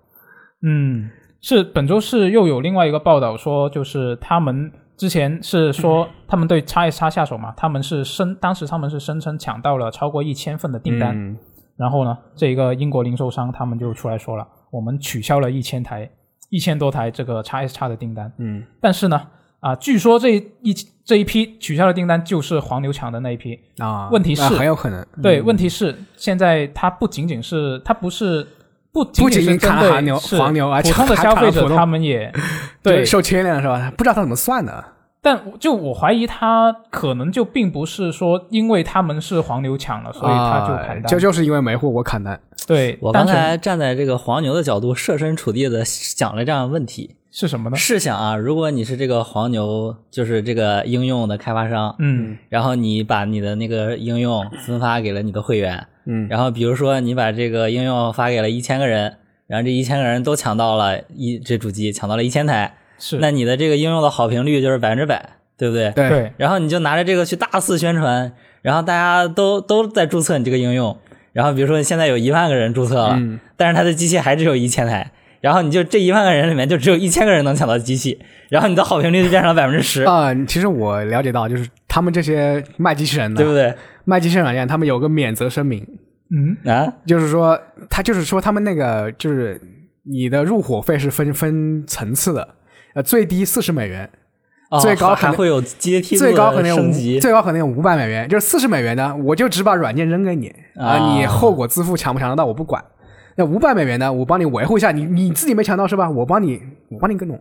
嗯，是本周是又有另外一个报道说，就是他们之前是说他们对叉 S 叉下手嘛，他们是声当时他们是声称抢到了超过一千份的订单，嗯。然后呢，这个英国零售商他们就出来说了，我们取消了一千台一千多台这个叉 S 叉的订单，嗯。但是呢，啊，据说这一这一批取消的订单就是黄牛抢的那一批，啊，问题是很有可能。对，问题是现在它不仅仅是它不是不仅不仅仅是针对砍黄牛是黄牛而且普通的消费者他们也 对对，受牵连是吧？不知道他怎么算的。但就我怀疑他可能就并不是说因为他们是黄牛抢了，所以他就砍单，啊就就是因为没货我砍单。对，我刚才站在这个黄牛的角度，设身处地的想了这样的问题。是什么呢？试想啊，如果你是这个黄牛，就是这个应用的开发商，嗯然后你把你的那个应用分发给了你的会员，嗯然后比如说你把这个应用发给了一千个人，然后这一千个人都抢到了一这主机，抢到了一千台，是那你的这个应用的好评率就是百分之百，对不对？对对然后你就拿着这个去大肆宣传，然后大家都都在注册你这个应用，然后比如说现在有一万个人注册了，嗯但是他的机器还只有一千台，然后你就这一万个人里面就只有一千个人能抢到机器，然后你的好评率就变成了百分之十，啊、其实我了解到，就是他们这些卖机器人的，对不对？卖机器人软件，他们有个免责声明，嗯？啊，就是说，他就是说他们那个就是你的入伙费是分分层次的，呃，最低四十美元，哦最高可能还会有阶梯最高可能有五升级，最高可能有五百美元，就是四十美元呢，我就只把软件扔给你啊、啊。你后果自负，抢不抢得到我不管。那五百美元呢，我帮你维护一下，你你自己没抢到是吧？我帮你，我帮你跟弄，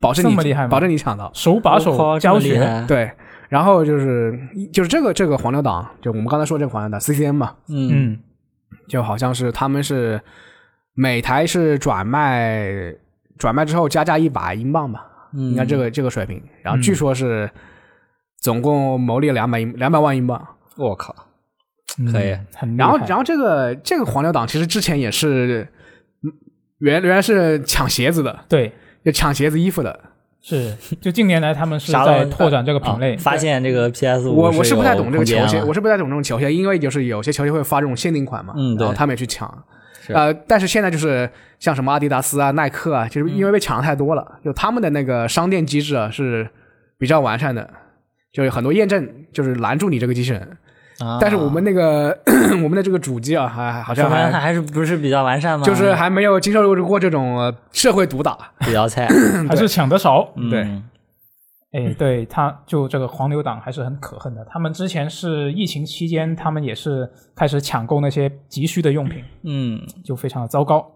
保证你这么厉害保证你抢到。手把手教学，对，然后就是就是这个这个黄牛党，就我们刚才说这个黄牛党 CCM 嘛，嗯。嗯。就好像是他们是每台是转卖转卖之后加价一百英镑吧，嗯，应该这个这个水平。然后据说是总共牟利两百英两百万英镑。我靠，嗯可以。很然后然后这个这个黄牛党其实之前也是嗯原原来是抢鞋子的，对。就抢鞋子衣服的。是，就近年来他们是在拓展这个品类啊，发现这个 PS 五我我是不太懂这个球鞋，我是不太懂这种球鞋，因为就是有些球鞋会发这种限定款嘛，嗯对然后他们也去抢。是呃，但是现在就是像什么阿迪达斯啊、耐克啊，就是因为被抢的太多了，就他们的那个商店机制啊是比较完善的，就有很多验证，就是拦住你这个机器人。啊但是我们那个 我们的这个主机啊，还好像还还是不是比较完善吗？就是还没有经受过这种呃社会毒打。比较菜，还是抢得少。嗯对哎，对，他就这个黄牛党还是很可恨的。他们之前是疫情期间，他们也是开始抢购那些急需的用品，嗯，就非常的糟糕。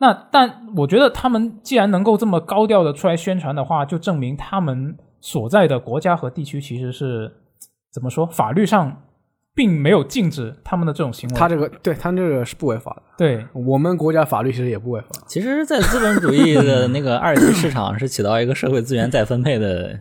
那但我觉得他们既然能够这么高调的出来宣传的话，就证明他们所在的国家和地区其实是怎么说，法律上并没有禁止他们的这种行为。他这个对他这个是不违法的，对我们国家法律其实也不违法。其实，在资本主义的那个二级市场是起到一个社会资源再分配的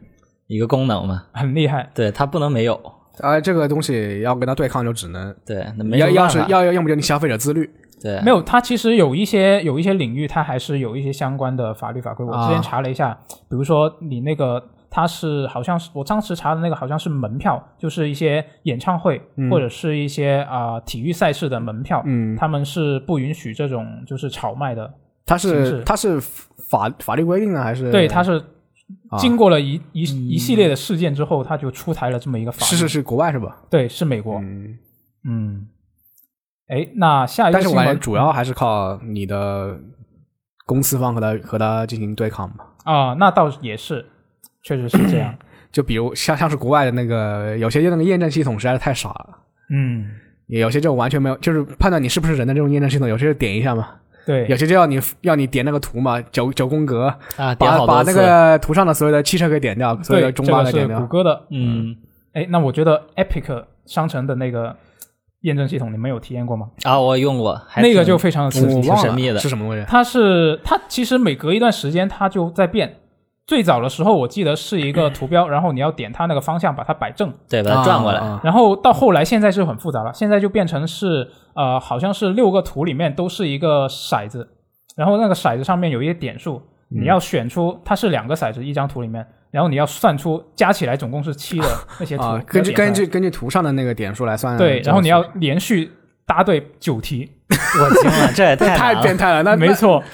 一个功能嘛，很厉害。对，它不能没有。而这个东西要跟他对抗，就只能对，那没什要要。是要要要么就你消费者自律，对，没有，它其实有一些有一些领域，它还是有一些相关的法律法规。我之前啊查了一下，比如说你那个，它是好像是我当时查的那个，好像是门票，就是一些演唱会、或者是一些啊、体育赛事的门票，嗯，他们是不允许这种就是炒卖的。它是它是法法律规定的还是？对，它是啊经过了一、一一系列的事件之后，它就出台了这么一个法律。是是是国外是吧？对，是美国。嗯，嗯，哎，那下一个但是我感觉新闻主要还是靠你的公司方和他和他进行对抗吧。啊、那倒也是，确实是这样。就比如像像是国外的那个有些那个验证系统实在是太傻了，嗯，也有些就完全没有，就是判断你是不是人的这种验证系统，有些就点一下嘛，对，有些就要你要你点那个图嘛，九九宫格，啊，点把把那。个图上的所有的汽车给点掉，所有的，中巴给点掉。谷歌的。嗯哎，那我觉得 Epic 商城的那个验证系统，你们有体验过吗？啊，我用过，还那个就非常的刺激。挺神秘的是什么东西。它是它其实每隔一段时间它就在变。最早的时候我记得是一个图标，然后你要点它那个方向把它摆正，对，把它转过来。然后到后来现在是很复杂了，现在就变成是呃好像是六个图里面都是一个骰子，然后那个骰子上面有一些点数，嗯。你要选出它是两个骰子一张图里面，然后你要算出加起来总共是七的 那些图，啊，根据根据根据图上的那个点数来算。对，然后你要连续答对九题，我惊了，这也这太 太变态了，那没。错，那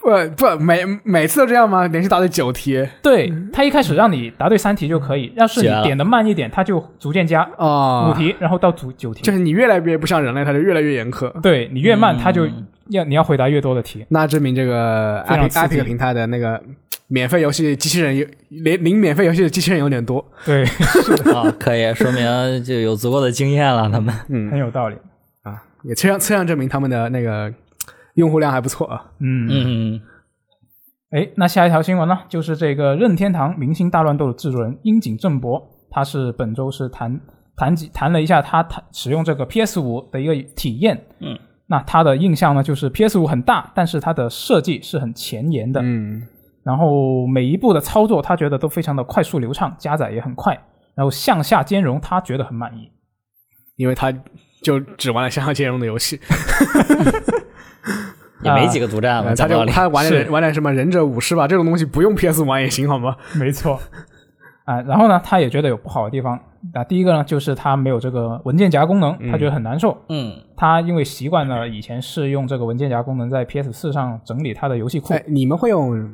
不不每每次都这样吗？连续答对九题对他一开始让你答对三题就可以，要是你点的慢一点，他就逐渐加啊五，题，然后到九九题，就是你越来越不像人类，他就越来越严苛。对你越慢，他就嗯要你要回答越多的题，那证明这个非常 Epic 刺激 Epic 平台的那个免费游戏机器人有连领免费游戏的机器人有点多。对，啊，可以说明就有足够的经验了。他们嗯很有道理。啊，也侧向侧向证明他们的那个用户量还不错啊。嗯，嗯，哎，那下一条新闻呢，就是这个任天堂《明星大乱斗》的制作人樱井正博，他是本周是谈谈几谈了一下他谈使用这个 PS 五的一个体验。嗯，那他的印象呢，就是 PS 五很大，但是它的设计是很前沿的，嗯，然后每一步的操作他觉得都非常的快速流畅，加载也很快，然后向下兼容他觉得很满意。因为他就只玩了向下兼容的游戏，也没几个独占嘛，呃他。就他玩点玩点什么忍者武士吧，这种东西不用 PS 玩也行好吗？没错。啊，然后呢，他也觉得有不好的地方。那第一个呢，就是他没有这个文件夹功能，他觉得很难受。嗯，他因为习惯了以前是用这个文件夹功能在 PS 四上整理他的游戏库，哎，你们会用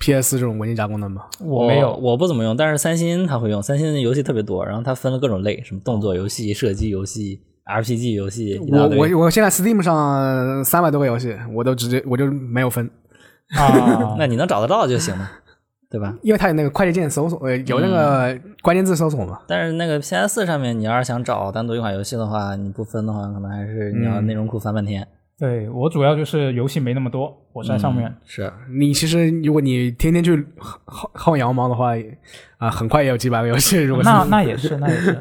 PS 这种文件夹功能吗？我没有。我不怎么用，但是三星他会用。三星的游戏特别多，然后他分了各种类，什么动作游戏、射击游戏、RPG 游戏，我。我我现在 Steam 上三百多个游戏，我都直接我就没有分，啊，那你能找得到就行了，对吧？因为它有那个快捷键搜索，呃，有那个关键字搜索嘛。但是那个 PS 四上面，你要是想找单独一款游戏的话，你不分的话，可能还是你要内容库翻半天。对我主要就是游戏没那么多，我在上面。嗯是你其实如果你天天去薅薅羊毛的话，啊，很快也有几百个游戏。如果是那那也是，那也是。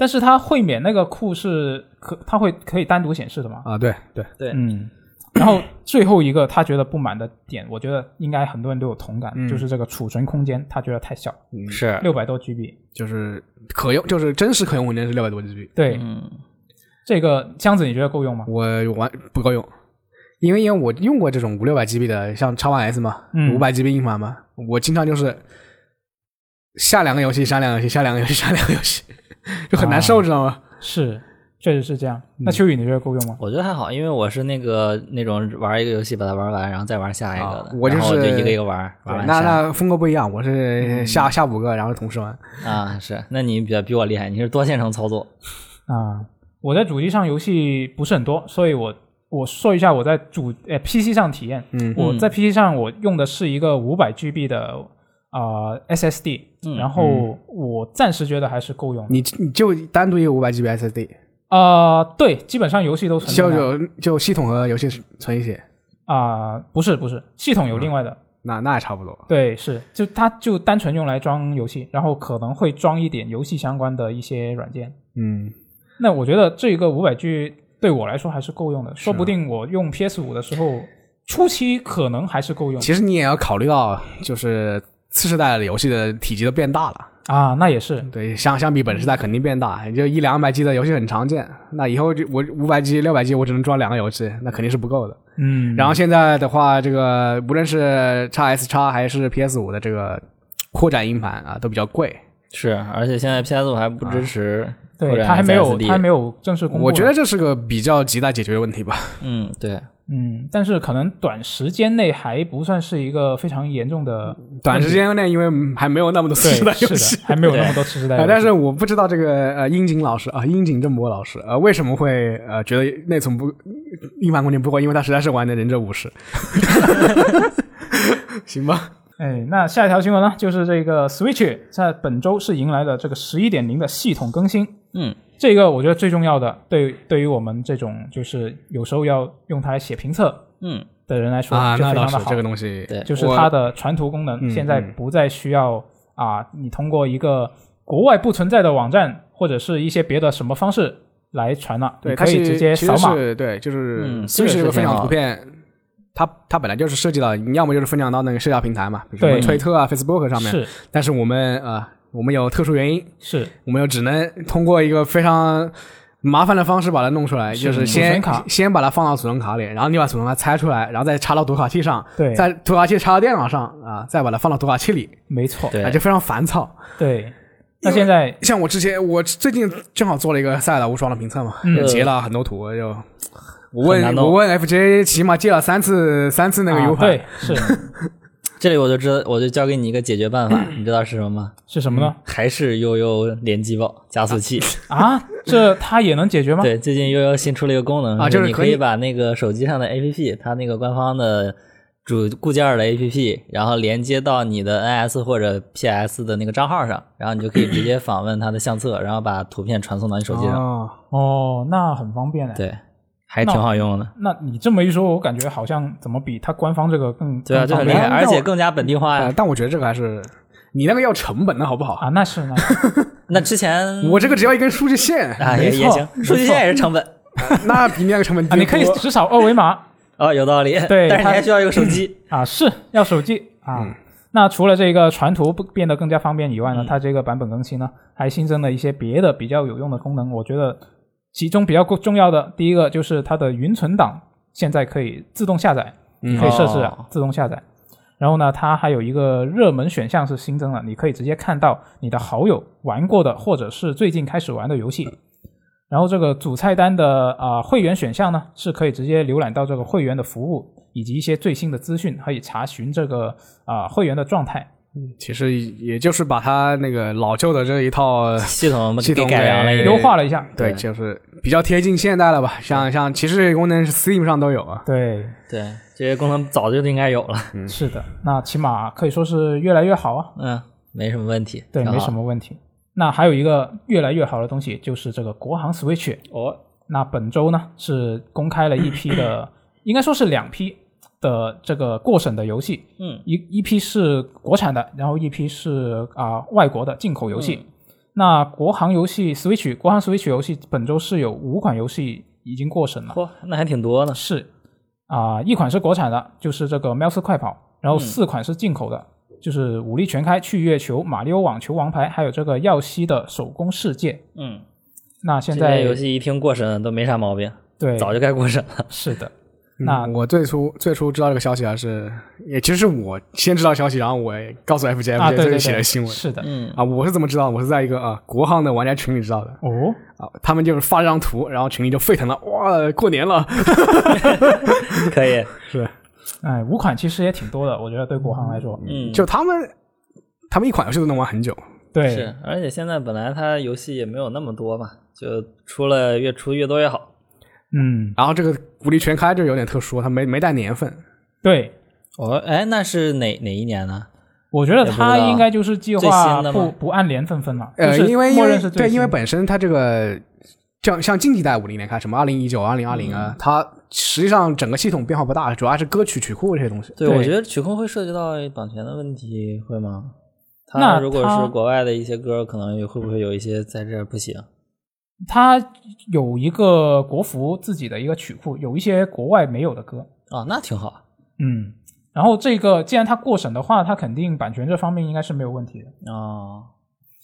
但是它会免那个库是可，它会可以单独显示的嘛？啊，对对，对，嗯。然后最后一个他觉得不满的点，我觉得应该很多人都有同感，嗯。就是这个储存空间，他觉得太小，是，六百多 GB。就是可用，就是真实可用文件是六百多 GB，对，嗯，这个箱子你觉得够用吗？我完不够用，因为因为我用过这种五六百 GB 的，像叉 One S 嘛，嗯。五百 GB 硬盘嘛，我经常就是 下两个游戏，下两个游戏，下两个游戏，下两个游戏，就很难受，啊知道吗？是，确实是这样。那秋雨你觉得够用吗？我觉得还好，因为我是那个那种玩一个游戏把它玩完，然后再玩下一个的，啊我就是一个一个玩，玩那那风格不一样，我是下下五个，然后同时玩。啊，是，那你比较比我厉害，你是多线程操作，啊，我在主机上游戏不是很多，所以我我说一下我在主呃 PC 上体验。嗯我在 PC 上我用的是一个五百 GB 的啊、SSD，、嗯然后我暂时觉得还是够用的。你你就单独一个五百 GB SSD，啊、对，基本上游戏都存就就系统和游戏存一些，啊、不是不是，系统有另外的。那那也差不多。对，是，就它就单纯用来装游戏，然后可能会装一点游戏相关的一些软件。嗯，那我觉得这个五百 G 对我来说还是够用的，说不定我用 PS 五的时候，初期可能还是够用其实你也要考虑到，就是次世代的游戏的体积都变大了。啊。那也是，对，相相比本世代肯定变大，也就一两百 G 的游戏很常见。那以后就我五百 G、六百 G 我只能装两个游戏，那肯定是不够的。嗯，然后现在的话，这个无论是 x S x 还是 PS 五的这个扩展硬盘啊，都比较贵。是，而且现在 PS 五还不支持扩对它还没有它还没有正式公布。我觉得这是个比较亟待解决的问题吧。嗯，对，嗯，但是可能短时间内还不算是一个非常严重的短时间内，因为还没有那么多次世代游戏的，，还没有那么多次世代游啊，戏。但是我不知道这个呃樱井老师啊，樱井正博老师呃为什么会呃觉得内存不硬盘空间不够，因为他实在是玩的忍者武士。行吧，哎，那下一条新闻呢，就是这个 Switch 在本周是迎来了这个十一点零的系统更新。嗯，这个我觉得最重要的，对对于我们这种就是有时候要用它来写评测嗯，的人来说，啊，就非常的好。这个东西，对。就是我它的传图功能嗯现在嗯。不再需要啊，你通过一个国外不存在的网站或者是一些别的什么方式来传了，对，可以直接其扫码。对，就是嗯这个 Switch 这个分享图片，它它本来就是涉及到，你要么就是分享到那个社交平台嘛，比如说对。推特啊、Facebook 上面，是。但是我们呃，我们有特殊原因，是，我们又只能通过一个非常麻烦的方式把它弄出来，是就是先卡。先把它放到储存卡里，然后你把储存卡拆出来，然后再插到读卡器上，对，再读卡器插到电脑上啊，再把它放到读卡器里，没错，对。啊，就非常烦躁。对。那现在像我之前，我最近正好做了一个《塞尔达无双》的评测嘛，截了很多图，就我问我问 FJ，起码借了三次三次那个啊 U 盘，对是 这里我就知道，我就教给你一个解决办法，你知道是什么吗？是什么呢？还是悠悠联机宝加速器。啊，这它也能解决吗？对，最近悠悠新出了一个功能啊就是你可以把那个手机上的 APP，它那个官方的主固件的 APP，然后连接到你的 NS 或者 PS 的那个账号上，然后你就可以直接访问它的相册，然后把图片传送到你手机上。哦，哦，那很方便的。对，还挺好用的。那你这么一说，我感觉好像怎么比它官方这个更对啊，就很厉害，更方便而且更加本地化。但我觉得这个还是你那个要成本的好不好？啊？那是那是 那之前我这个只要一根数据线，啊也也行，数据线也是成本那比你那个成本低啊，你可以扫二维码 哦，有道理。对它但是你还需要一个手机。啊，是要手机啊。嗯那除了这个传图不变得更加方便以外呢，嗯它这个版本更新呢，还新增了一些别的比较有用的功能。我觉得其中比较重要的第一个就是它的云存档现在可以自动下载，嗯可以设置啊哦自动下载。然后呢，它还有一个热门选项是新增了，你可以直接看到你的好友玩过的或者是最近开始玩的游戏。然后这个主菜单的啊、会员选项呢，是可以直接浏览到这个会员的服务以及一些最新的资讯，可以查询这个啊、会员的状态。其实也就是把它那个老旧的这一套，系统给系统改良了一给个，优化了一下。对，就是比较贴近现代了吧。像像其实这些功能是 Steam 上都有啊。对，对这些功能早就应该有了。是的，那起码可以说是越来越好啊。嗯，没什么问题。对，没什么问题。那还有一个越来越好的东西，就是这个国行 Switch。哦。那本周呢是公开了一批的，应该说是两批的这个过审的游戏，嗯一一批是国产的，然后一批是啊、外国的进口游戏。那国行游戏 Switch 国行 Switch 游戏本周是有五款游戏已经过审了，嚯，那还挺多呢。是啊、一款是国产的，就是这个《喵式快跑》，然后嗯四款是进口的，就是《武力全开》《去月球》《马里奥网球王牌》，还有这个耀西的手工世界。嗯，那现在游戏一听过审都没啥毛病，对早就该过审了。是的，嗯那我最初最初知道这个消息啊是，也其实是我先知道消息，然后我也告诉 FJ，FJ 啊，对最近写的新闻是的。嗯，啊。我是怎么知道？我是在一个啊国行的玩家群里知道的哦，啊。他们就是发这张图，然后群里就沸腾了，哇，过年了 可以。是哎，五款其实也挺多的，我觉得对国行来说，嗯，就他们他们一款游戏都能玩很久。对，是，而且现在本来它游戏也没有那么多嘛，就出了越出越多越好。嗯，然后这个鼓励全开就有点特殊，它没没带年份，对，我，哎，那是哪哪一年呢？我觉得他应该就是计最划新的不不按年份分了，呃，因为因为默认是对，因为本身它这个像像近几代五零年开，什么二零一九、二零二零啊，它实际上整个系统变化不大，主要是歌曲曲库这些东西。对，对我觉得曲库会涉及到版权的问题，会吗？那如果是国外的一些歌，可能会不会有一些在这儿不行？他有一个国服自己的一个曲库，有一些国外没有的歌，啊，那挺好。嗯，然后这个既然他过审的话，他肯定版权这方面应该是没有问题的。啊。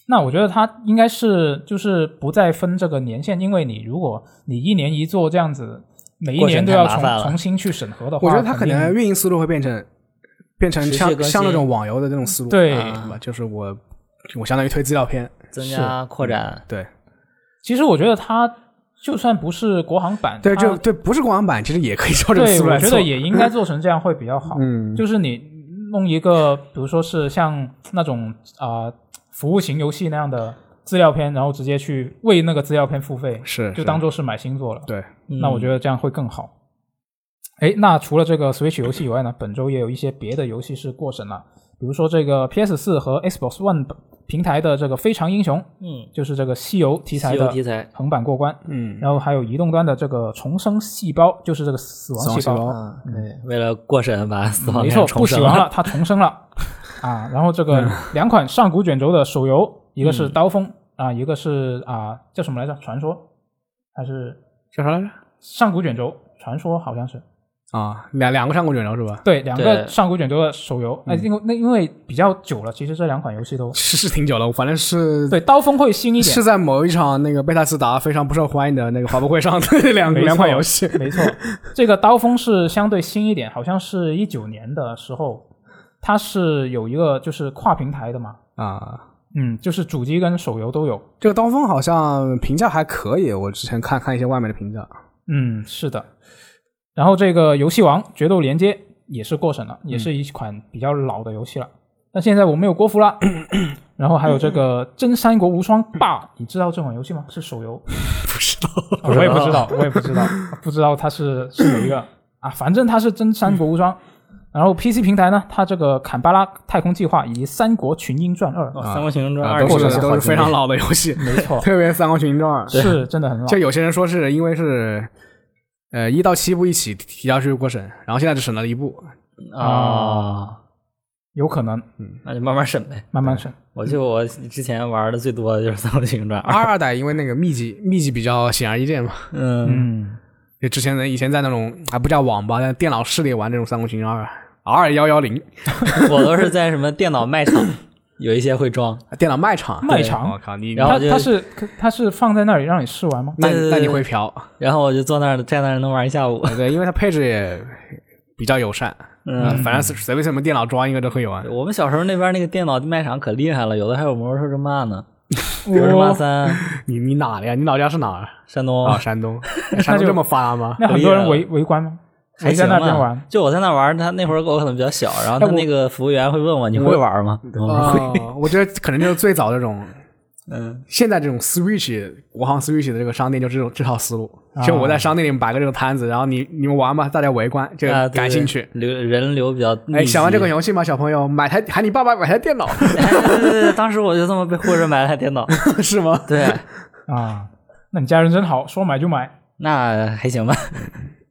那我觉得他应该是就是不再分这个年限，因为你如果你一年一做这样子，每一年都要重重新去审核的话，我觉得它可能运营思路会变成变成像像那种网游的那种思路，对。啊吧？就是我我相当于推资料片，增加扩展，对其实我觉得它就算不是国行版，对，就对，不是国行版，其实也可以照这个对，思路来做我觉得。也应该做成这样会比较好。嗯，就是你弄一个，比如说是像那种啊、服务型游戏那样的资料片，然后直接去为那个资料片付费，是就当做是买新作了。对，那我觉得这样会更好。哎，那除了这个 Switch 游戏以外呢，本周也有一些别的游戏是过审了，比如说这个 PS 四和 Xbox One 平台的这个《非常英雄》，嗯，就是这个西游题材的题材。横版过关，嗯，然后还有移动端的这个重生细胞，就是这个死亡细胞，死亡细胞。啊，对，为了过审把死亡没错，重生不死亡了，它重生了。啊。然后这个两款上古卷轴的手游，一个是刀锋啊，一个是啊叫什么来着？传说？还是叫啥来着？上古卷轴？传说好像是啊，两两个上古卷轴是吧？对，两个上古卷轴的手游。哎，因为那因为比较久了，其实这两款游戏都 是是挺久了，反正是对刀锋会新一点是，在某一场那个贝塔斯达非常不受欢迎的那个发布会上的两两款游戏。没错，这个刀锋是相对新一点，好像是一九年的时候，它是有一个就是跨平台的嘛，啊，嗯，就是主机跟手游都有。这个刀锋好像评价还可以，我之前看看一些外面的评价。嗯，是的。然后这个游戏王决斗连接也是过审了，也是一款比较老的游戏了。但现在我们有国服了，然后还有这个《真三国无双霸》，你知道这款游戏吗？是手游？不知道，啊我也不知道，我也不知道，不知道它是是哪一个啊？反正它是《真三国无双》。然后 PC 平台呢，它这个《坎巴拉太空计划》以及《三国群英传二》哦三国群英传啊二都是都是非常老的游戏，没错，特别《三国群英传二》。是真的很老就。有些人说是因为是呃一到七部一起提交去过审，然后现在只审了一部。啊，有可能嗯那就慢慢审呗。慢慢审。我就我之前玩的最多的就是《三国群英传二》，二代因为那个秘籍秘籍比较显而易见嘛，嗯，嗯，就之前的以前在那种还不叫网吧，在电脑室里玩这种《三国群英二》R 幺幺零我都是在什么电脑卖场有一些会装，电脑卖场卖场我靠你，它然后就它是它是放在那里让你试玩吗？那对对对那你会嫖？然后我就坐那儿站那儿能玩一下午。对，因为它配置也比较友善，嗯，反正是随便什么电脑装一个都可以玩。我们小时候那边那个电脑卖场可厉害了，有的还有《魔兽争霸》呢，《魔兽争霸三》，你你哪的呀？你老家是哪儿？山东啊，山东。山东 这么发达吗？那很多人围围观吗？还行吧那边玩。就我在那玩，他那会儿我可能比较小，然后他那个服务员会问我你会玩吗？我觉得可能就是最早这种，嗯，现在这种 Switch 国行 Switch 的这个商店就这种这套思路。啊就我在商店里摆个这个摊子，然后你你们玩吧，大家围观，就啊，对感兴趣。流人流比较。哎，想玩这款游戏吗，小朋友？买台 喊你爸爸买台电脑，哎对对对，当时我就这么被护着买了台电脑。是吗？对，啊，那你家人真好，说买就买。那还行吧。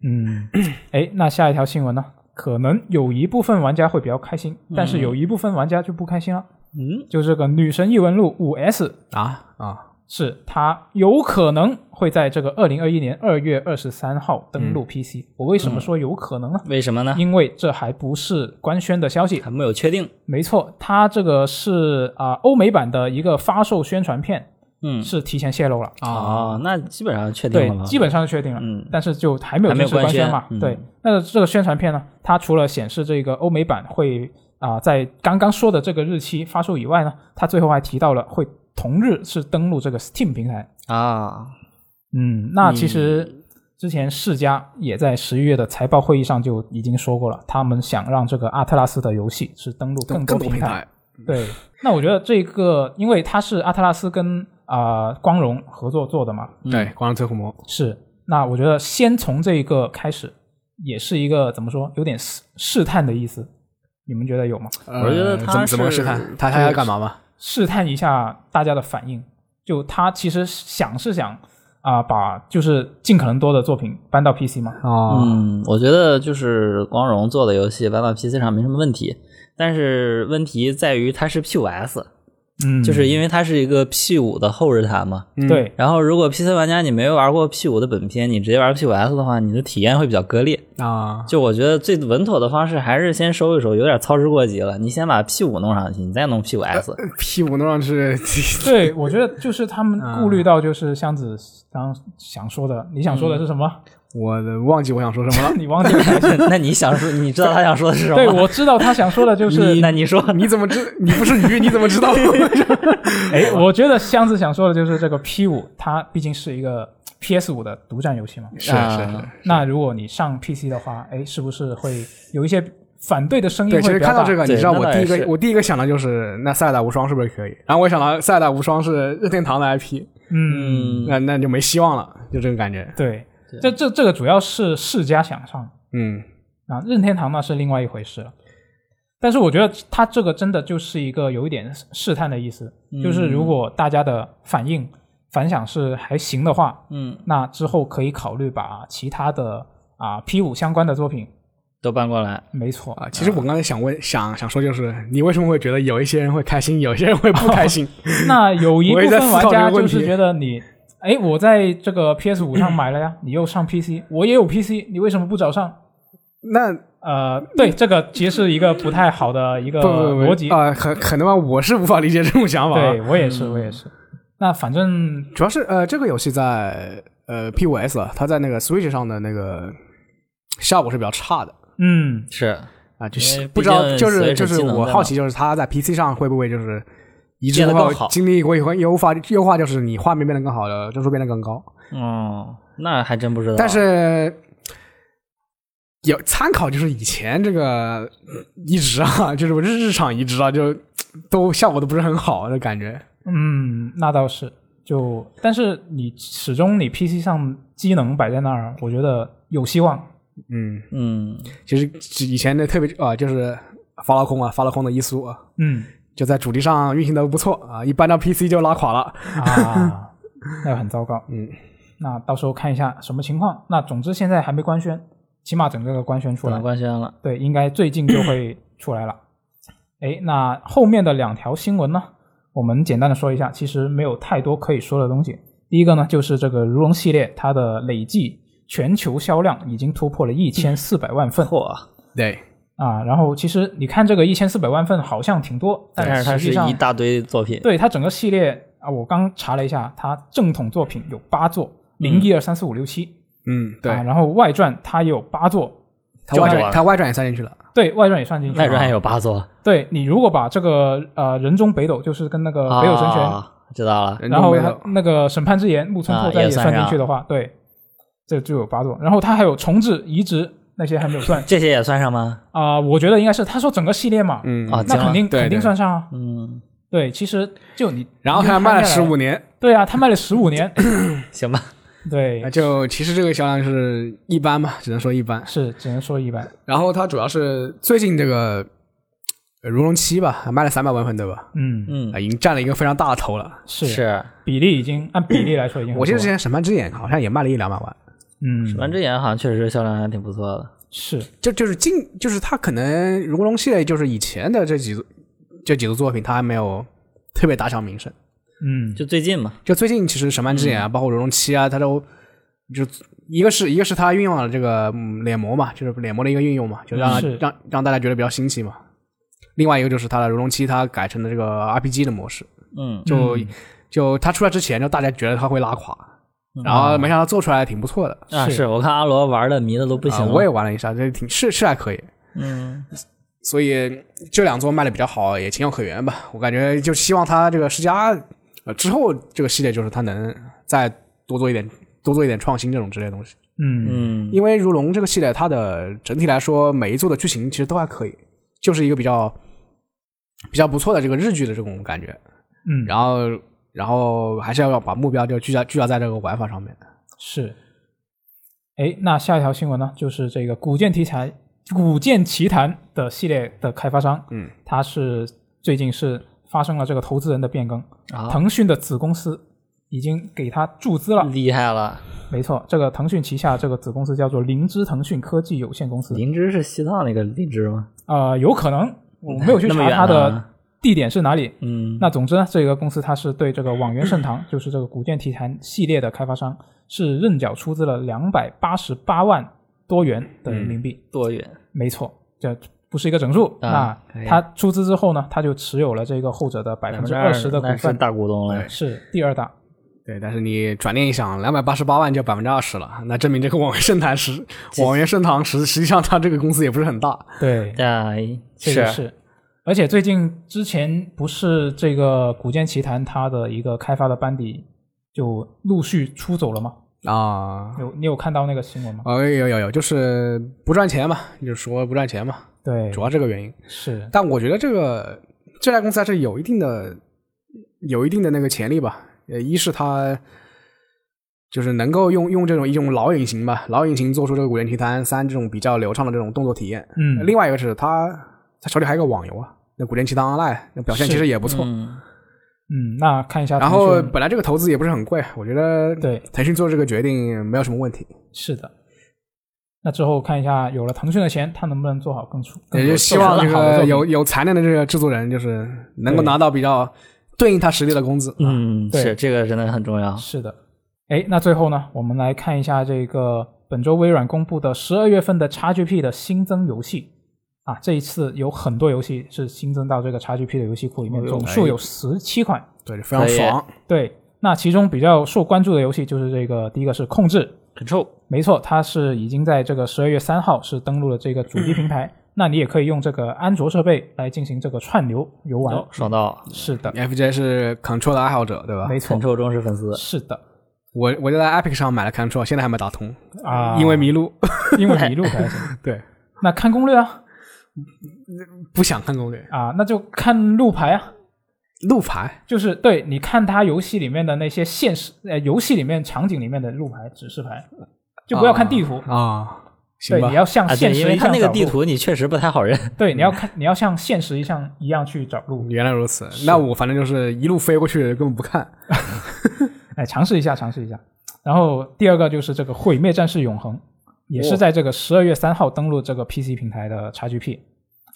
嗯，哎，那下一条新闻呢？可能有一部分玩家会比较开心，但是有一部分玩家就不开心了。嗯，就这个《女神异闻录五 S》啊啊，是它有可能会在这个二零二一年二月二十三号登陆 PC。我为什么说有可能呢？为什么呢？因为这还不是官宣的消息。还没有确定。没错，它这个是啊、欧美版的一个发售宣传片，嗯，是提前泄露了。哦，那基本上确定对了对？，基本上是确定了，嗯但是就还没有正式官宣嘛。宣嗯对，那这个宣传片呢，它除了显示这个欧美版会啊、在刚刚说的这个日期发售以外呢，它最后还提到了会同日是登录这个 Steam 平台。啊，嗯，那其实之前世嘉也在十一月的财报会议上就已经说过了，他们想让这个阿特拉斯的游戏是登录更多平台。更多平台。对，那我觉得这个，因为它是阿特拉斯跟啊、光荣合作做的嘛，对，光荣车库模。是，那我觉得先从这一个开始，也是一个怎么说，有点试试探的意思。你们觉得有吗？我觉得呃他怎么怎么试探？他他要干嘛吗？试探一下大家的反应。就他其实想是想啊、把就是尽可能多的作品搬到 PC 嘛。啊，嗯，我觉得就是光荣做的游戏搬到 PC 上没什么问题，但是问题在于它是 PUS，嗯，就是因为它是一个 P 五的后日谈嘛。嗯对，然后如果 PC 玩家你没玩过 P 五的本片，你直接玩 P 五 S 的话，你的体验会比较割裂。啊，就我觉得最稳妥的方式还是先收一收，有点操之过急了。你先把 P 五弄上去，你再弄 P 五 S。P 五弄上去，对，我觉得就是他们顾虑到，就是箱子刚刚想说的，你想说的是什么？我的忘记我想说什么了。你忘记了？那你想说，你知道他想说的是什么？对，我知道他想说的就是 你，那你说，你怎么知？你不是鱼，你怎么知道？哎，我觉得箱子想说的就是这个 P 五，它毕竟是一个 PS 五的独占游戏嘛。是啊是是，那如果你上 PC 的话，哎，是不是会有一些反对的声音对，其？实看到这个，你知道我第一个我第一个想的就是那塞尔达无双是不是可以？然后我想到塞尔达无双是任天堂的 IP，嗯，嗯，那那就没希望了，就这个感觉。对对，这这这个主要是世嘉想上嗯，啊，任天堂那是另外一回事了。但是我觉得他这个真的就是一个有一点试探的意思，就是如果大家的反应反响是还行的话，嗯，那之后可以考虑把其他的啊 P 五相关的作品，都搬过来。没错啊，其实我刚才想问，想想说就是，你为什么会觉得有一些人会开心，有一些人会不开心？那有 一部分玩家就是觉得你，哎，我在这个 PS 五上买了呀，你又上 PC，我也有 PC，你为什么不找上？那呃，对，这个其实是一个不太好的一个不不不逻辑。啊，可可能吧，我是无法理解这种想法啊。对我也是，我也是。那反正主要是呃，这个游戏在呃 P 五 S 啊，它在那个 Switch 上的那个效果是比较差的嗯，是，啊，就是不知道就是就是我好奇，就是它在 PC 上会不会就是移植后经历过以后优化优化，就是你画面变得更好了，帧数变得更高。哦，那还真不知道。但是有参考，就是以前这个移植啊，就是日日常移植啊，就都效果都不是很好的感觉。嗯，那倒是。就但是你始终你 PC 上机能摆在那儿，我觉得有希望。嗯，嗯，其实以前的特别啊、就是发了空啊，发了空的伊苏啊，嗯就在主机上运行的不错啊，一搬到 PC 就拉垮了。啊，那很糟糕。嗯，那到时候看一下什么情况。那总之现在还没官宣，起码整个官宣出来官宣了。对，应该最近就会出来了。哎，那后面的两条新闻呢，我们简单的说一下，其实没有太多可以说的东西。第一个呢，就是这个如龙系列，它的累计全球销量已经突破了一千四百万份嚯，对，啊。然后其实你看这个一千四百万份好像挺多，但是它是实际上一大堆作品。对它整个系列啊，我刚查了一下，它正统作品有八座，零一二三四五六七嗯，对，啊，然后外传它也有八座，它外传它外传也算进去了。对外传也算进去了。外传还有八座，对你如果把这个呃人中北斗，就是跟那个北斗神拳，啊知道了。然后那个审判之眼木村拓哉也算进去的话，对，这就有八座。然后它还有重置、移植那些还没有算 这些也算上吗？啊、我觉得应该是他说整个系列嘛，嗯啊那肯定对对肯定算上啊。嗯，对，其实就你，然后他卖了十年，五年，对啊，他卖了十五年，行吧。对那，就其实这个销量是一般吧，只能说一般。是只能说一般。然后它主要是最近这个呃如龙七吧，卖了三百万份对吧？嗯，嗯啊，，已经占了一个非常大的头了。是是。比例已经按比例来说已经我记得之前审判之眼好像也卖了一两百万，嗯，反之眼好像确实销量还挺不错的。是。就就是近就是他可能如龙系列就是以前的这几组这几组作品，它还没有特别打响名声。嗯，就最近嘛，就最近其实审判之眼啊，包括如龙七啊，它都就一个是一个是它运用了这个嗯脸模嘛，就是脸模的一个运用嘛，就让让让大家觉得比较新奇嘛。另外一个就是它的如龙七，它改成了这个 RPG 的模式，嗯，就、嗯。就它出来之前，就大家觉得它会拉垮，然后没想到做出来挺不错的。啊，是是我看阿罗玩的迷的都不行。我也玩了一下，这挺是是还可以，嗯，所以这两座卖的比较好，也情有可原吧。我感觉就希望他这个世嘉呃之后这个系列就是他能再多做一点多做一点创新这种之类的东西。嗯嗯，因为如龙这个系列它的整体来说每一座的剧情其实都还可以，就是一个比较比较不错的这个日剧的这种感觉。嗯，然后然后还是要把目标就聚焦聚焦在这个玩法上面。是。哎，那下一条新闻呢，就是这个古剑题材古剑奇谭的系列的开发商，嗯，它是最近是发生了这个投资人的变更，啊，腾讯的子公司已经给他注资了。厉害了！没错，这个腾讯旗下这个子公司叫做灵芝腾讯科技有限公司。灵芝是西藏那个灵芝吗？呃，有可能我没有去 查它的呢地点是哪里。嗯，那总之呢，这个公司它是对这个网元盛唐，就是这个古剑奇谭系列的开发商，是认缴出资了两百八十八万多元的人民币。多元？没错，这不是一个整数。啊那他出资之后呢，他就持有了这个后者的百分之二十的股份，大股东了。是第二大。对，但是你转念一想，两百八十八万就百分之二十了，那证明这个网元盛唐实网元盛唐实实际上它这个公司也不是很大。对，哎，是这个是。而且最近之前不是这个《古剑奇谭》它的一个开发的班底就陆续出走了吗？啊，有你有看到那个新闻吗？哦，有有有，就是不赚钱嘛，就是说不赚钱嘛，对，主要这个原因。是但我觉得这个这家公司还是有一定的有一定的那个潜力吧。呃，一是它就是能够用用这种一种老引擎吧，老引擎做出这个《古剑奇谭三》这种比较流畅的这种动作体验。嗯，另外一个是它它手里还有个网游啊，那《古剑奇谭 Online》那表现其实也不错。嗯，嗯，那看一下然，后本来这个投资也不是很贵，我觉得对，腾讯做这个决定没有什么问题。是的。那之后看一下，有了腾讯的钱，他能不能做好更出？也就希望这个有有才能的这个制作人，就是能够拿到比较对应他实力的工资。嗯，对这个真的很重要。是的，哎，那最后呢，我们来看一下这个本周微软公布的十二月份的 XGP 的新增游戏啊，这一次有很多游戏是新增到这个 XGP 的游戏库里面，总数有十七款。对，非常爽。对，那其中比较受关注的游戏就是这个，第一个是控制，Control 没错，它是已经在这个十二月三号是登录了这个主机平台，那你也可以用这个安卓设备来进行这个串流游玩。哦，爽到是的，FJ 是 Control 的爱好者，对吧？没错，，Control 忠实粉丝。是的我我就在 Epic 上买了 Control，现在还没打通，啊，因为迷路。因为迷路 开始。对，那看攻略啊不想看攻略。啊，那就看路牌啊。路牌就是对，你看他游戏里面的那些现实呃游戏里面场景里面的路牌指示牌，就不要看地图。啊，行对，你。要像现实因为它那个。地图你确实不太好认。对，你要看，你要像现实一样一样去找路。原来如此，那我反正就是一路飞过去，根本不看。哎，尝试一下，尝试一下。然后第二个就是这个《毁灭战士永恒》，也是在这个十二月三号登陆这个 PC 平台的 XGP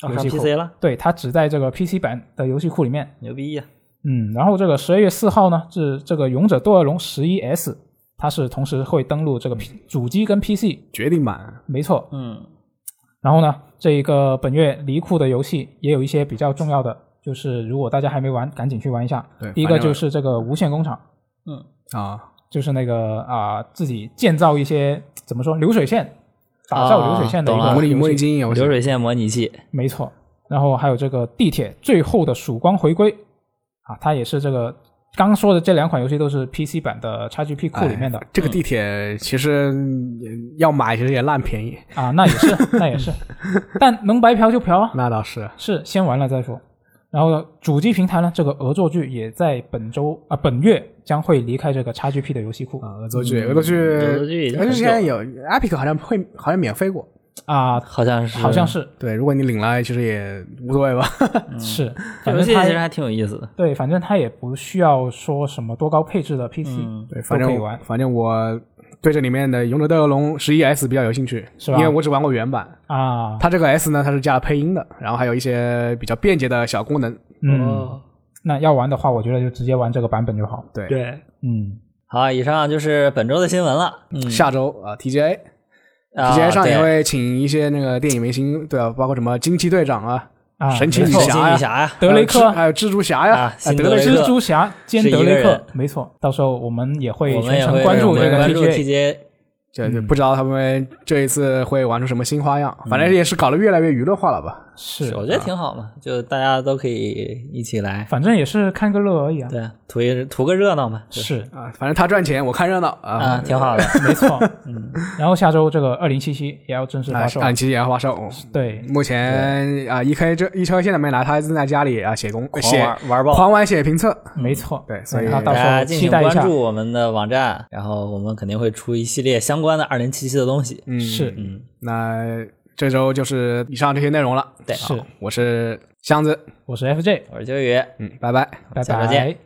游戏库。PC 了，对，它只在这个 PC 版的游戏库里面。牛逼呀！嗯，然后这个十二月四号呢，是这个《勇者斗恶龙十一 S》，它是同时会登录这个 P 主机跟 PC，决定版没错。嗯，然后呢，这一个本月离库的游戏也有一些比较重要的，就是如果大家还没玩，赶紧去玩一下。对第一个就是这个无限工厂，嗯啊，就是那个啊、自己建造一些怎么说流水线，打造流水线的一个模拟模拟经营游戏流水线模拟器，没错。然后还有这个地铁最后的曙光回归啊，它也是这个刚说的这两款游戏都是 PC 版的 XGP 库里面的、哎这个地铁其实呃要买，其实也烂便宜。啊，那也是那也是，但能白嫖就嫖啊，那倒是，是先玩了再说。然后主机平台呢，这个恶作剧也在本周啊本月将会离开这个 XGP 的游戏库。啊，恶作剧，嗯恶作剧，恶作剧已经恶作很久。了剧现在有 Epic 好像会好像免费过。啊，好像是。好像是。对，如果你领了，其实也无所谓吧。是，这游反正它戏其实还挺有意思的。对，反正它也不需要说什么多高配置的 PC，、嗯。对，反正都可以玩。反正我对这里面的《勇者斗恶龙十一 S》比较有兴趣，是吧因为我只玩过原版。啊。它这个 S 呢，它是加了配音的，然后还有一些比较便捷的小功能。嗯，哦，那要玩的话，我觉得就直接玩这个版本就好。对，对，嗯，好，以上就是本周的新闻了。嗯下周啊，TGA 啊 TGA 上也会请一些那个电影明星，对啊，包括什么惊奇队长啊、啊，神奇女侠呀神奇女侠呀，德雷克还有蜘蛛侠呀啊，德雷蜘蛛侠兼德雷克没错。到时候我们也会全程关注这个关注 TGA。TGA。就就不知道他们这一次会玩出什么新花样，反正也是搞得越来越娱乐化了吧？是，我觉得挺好嘛，就大家都可以一起来，反正也是看个乐而已啊。对，图一图个热闹嘛。是啊，反正他赚钱，我看热闹啊。啊，挺好的。没错。嗯，然后下周这个二零七七也要正式啊发售。啊，七也要发售。对，目前啊一 K 这一车现在没来，他还正在家里啊写功狂写玩玩爆，狂玩写评测。没错。对所以大那到时候期待一下关。注我们的网站，然后我们肯定会出一系列相关的二零七七的东西。嗯，是，嗯，那这周就是以上这些内容了。对。是。好我是箱子，我是 FJ，我是秋雨，嗯，拜。拜。拜。下周见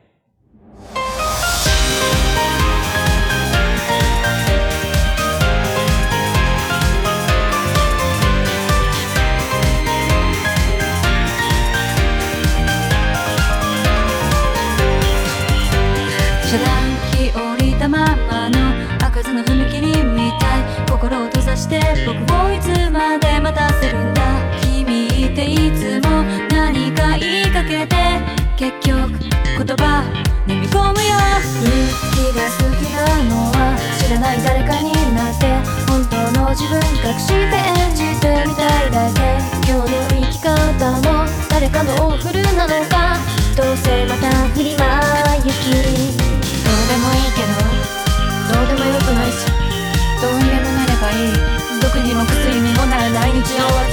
言葉飲み込むよ。息が好きなのは知らない誰かになって本当の自分隠して演じてみたいだけ。今日の生き方も誰かのオフルなのか。どうせまた振りは雪どうでもいいけどどうでもよくないし。どうにでもなればいい。毒にも薬にもならない。日常は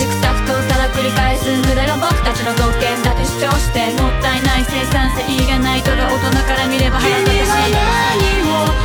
繰り返す無駄が僕たちの特権だと主張してもったいない生産性がないとが大人から見れば腹立たし。い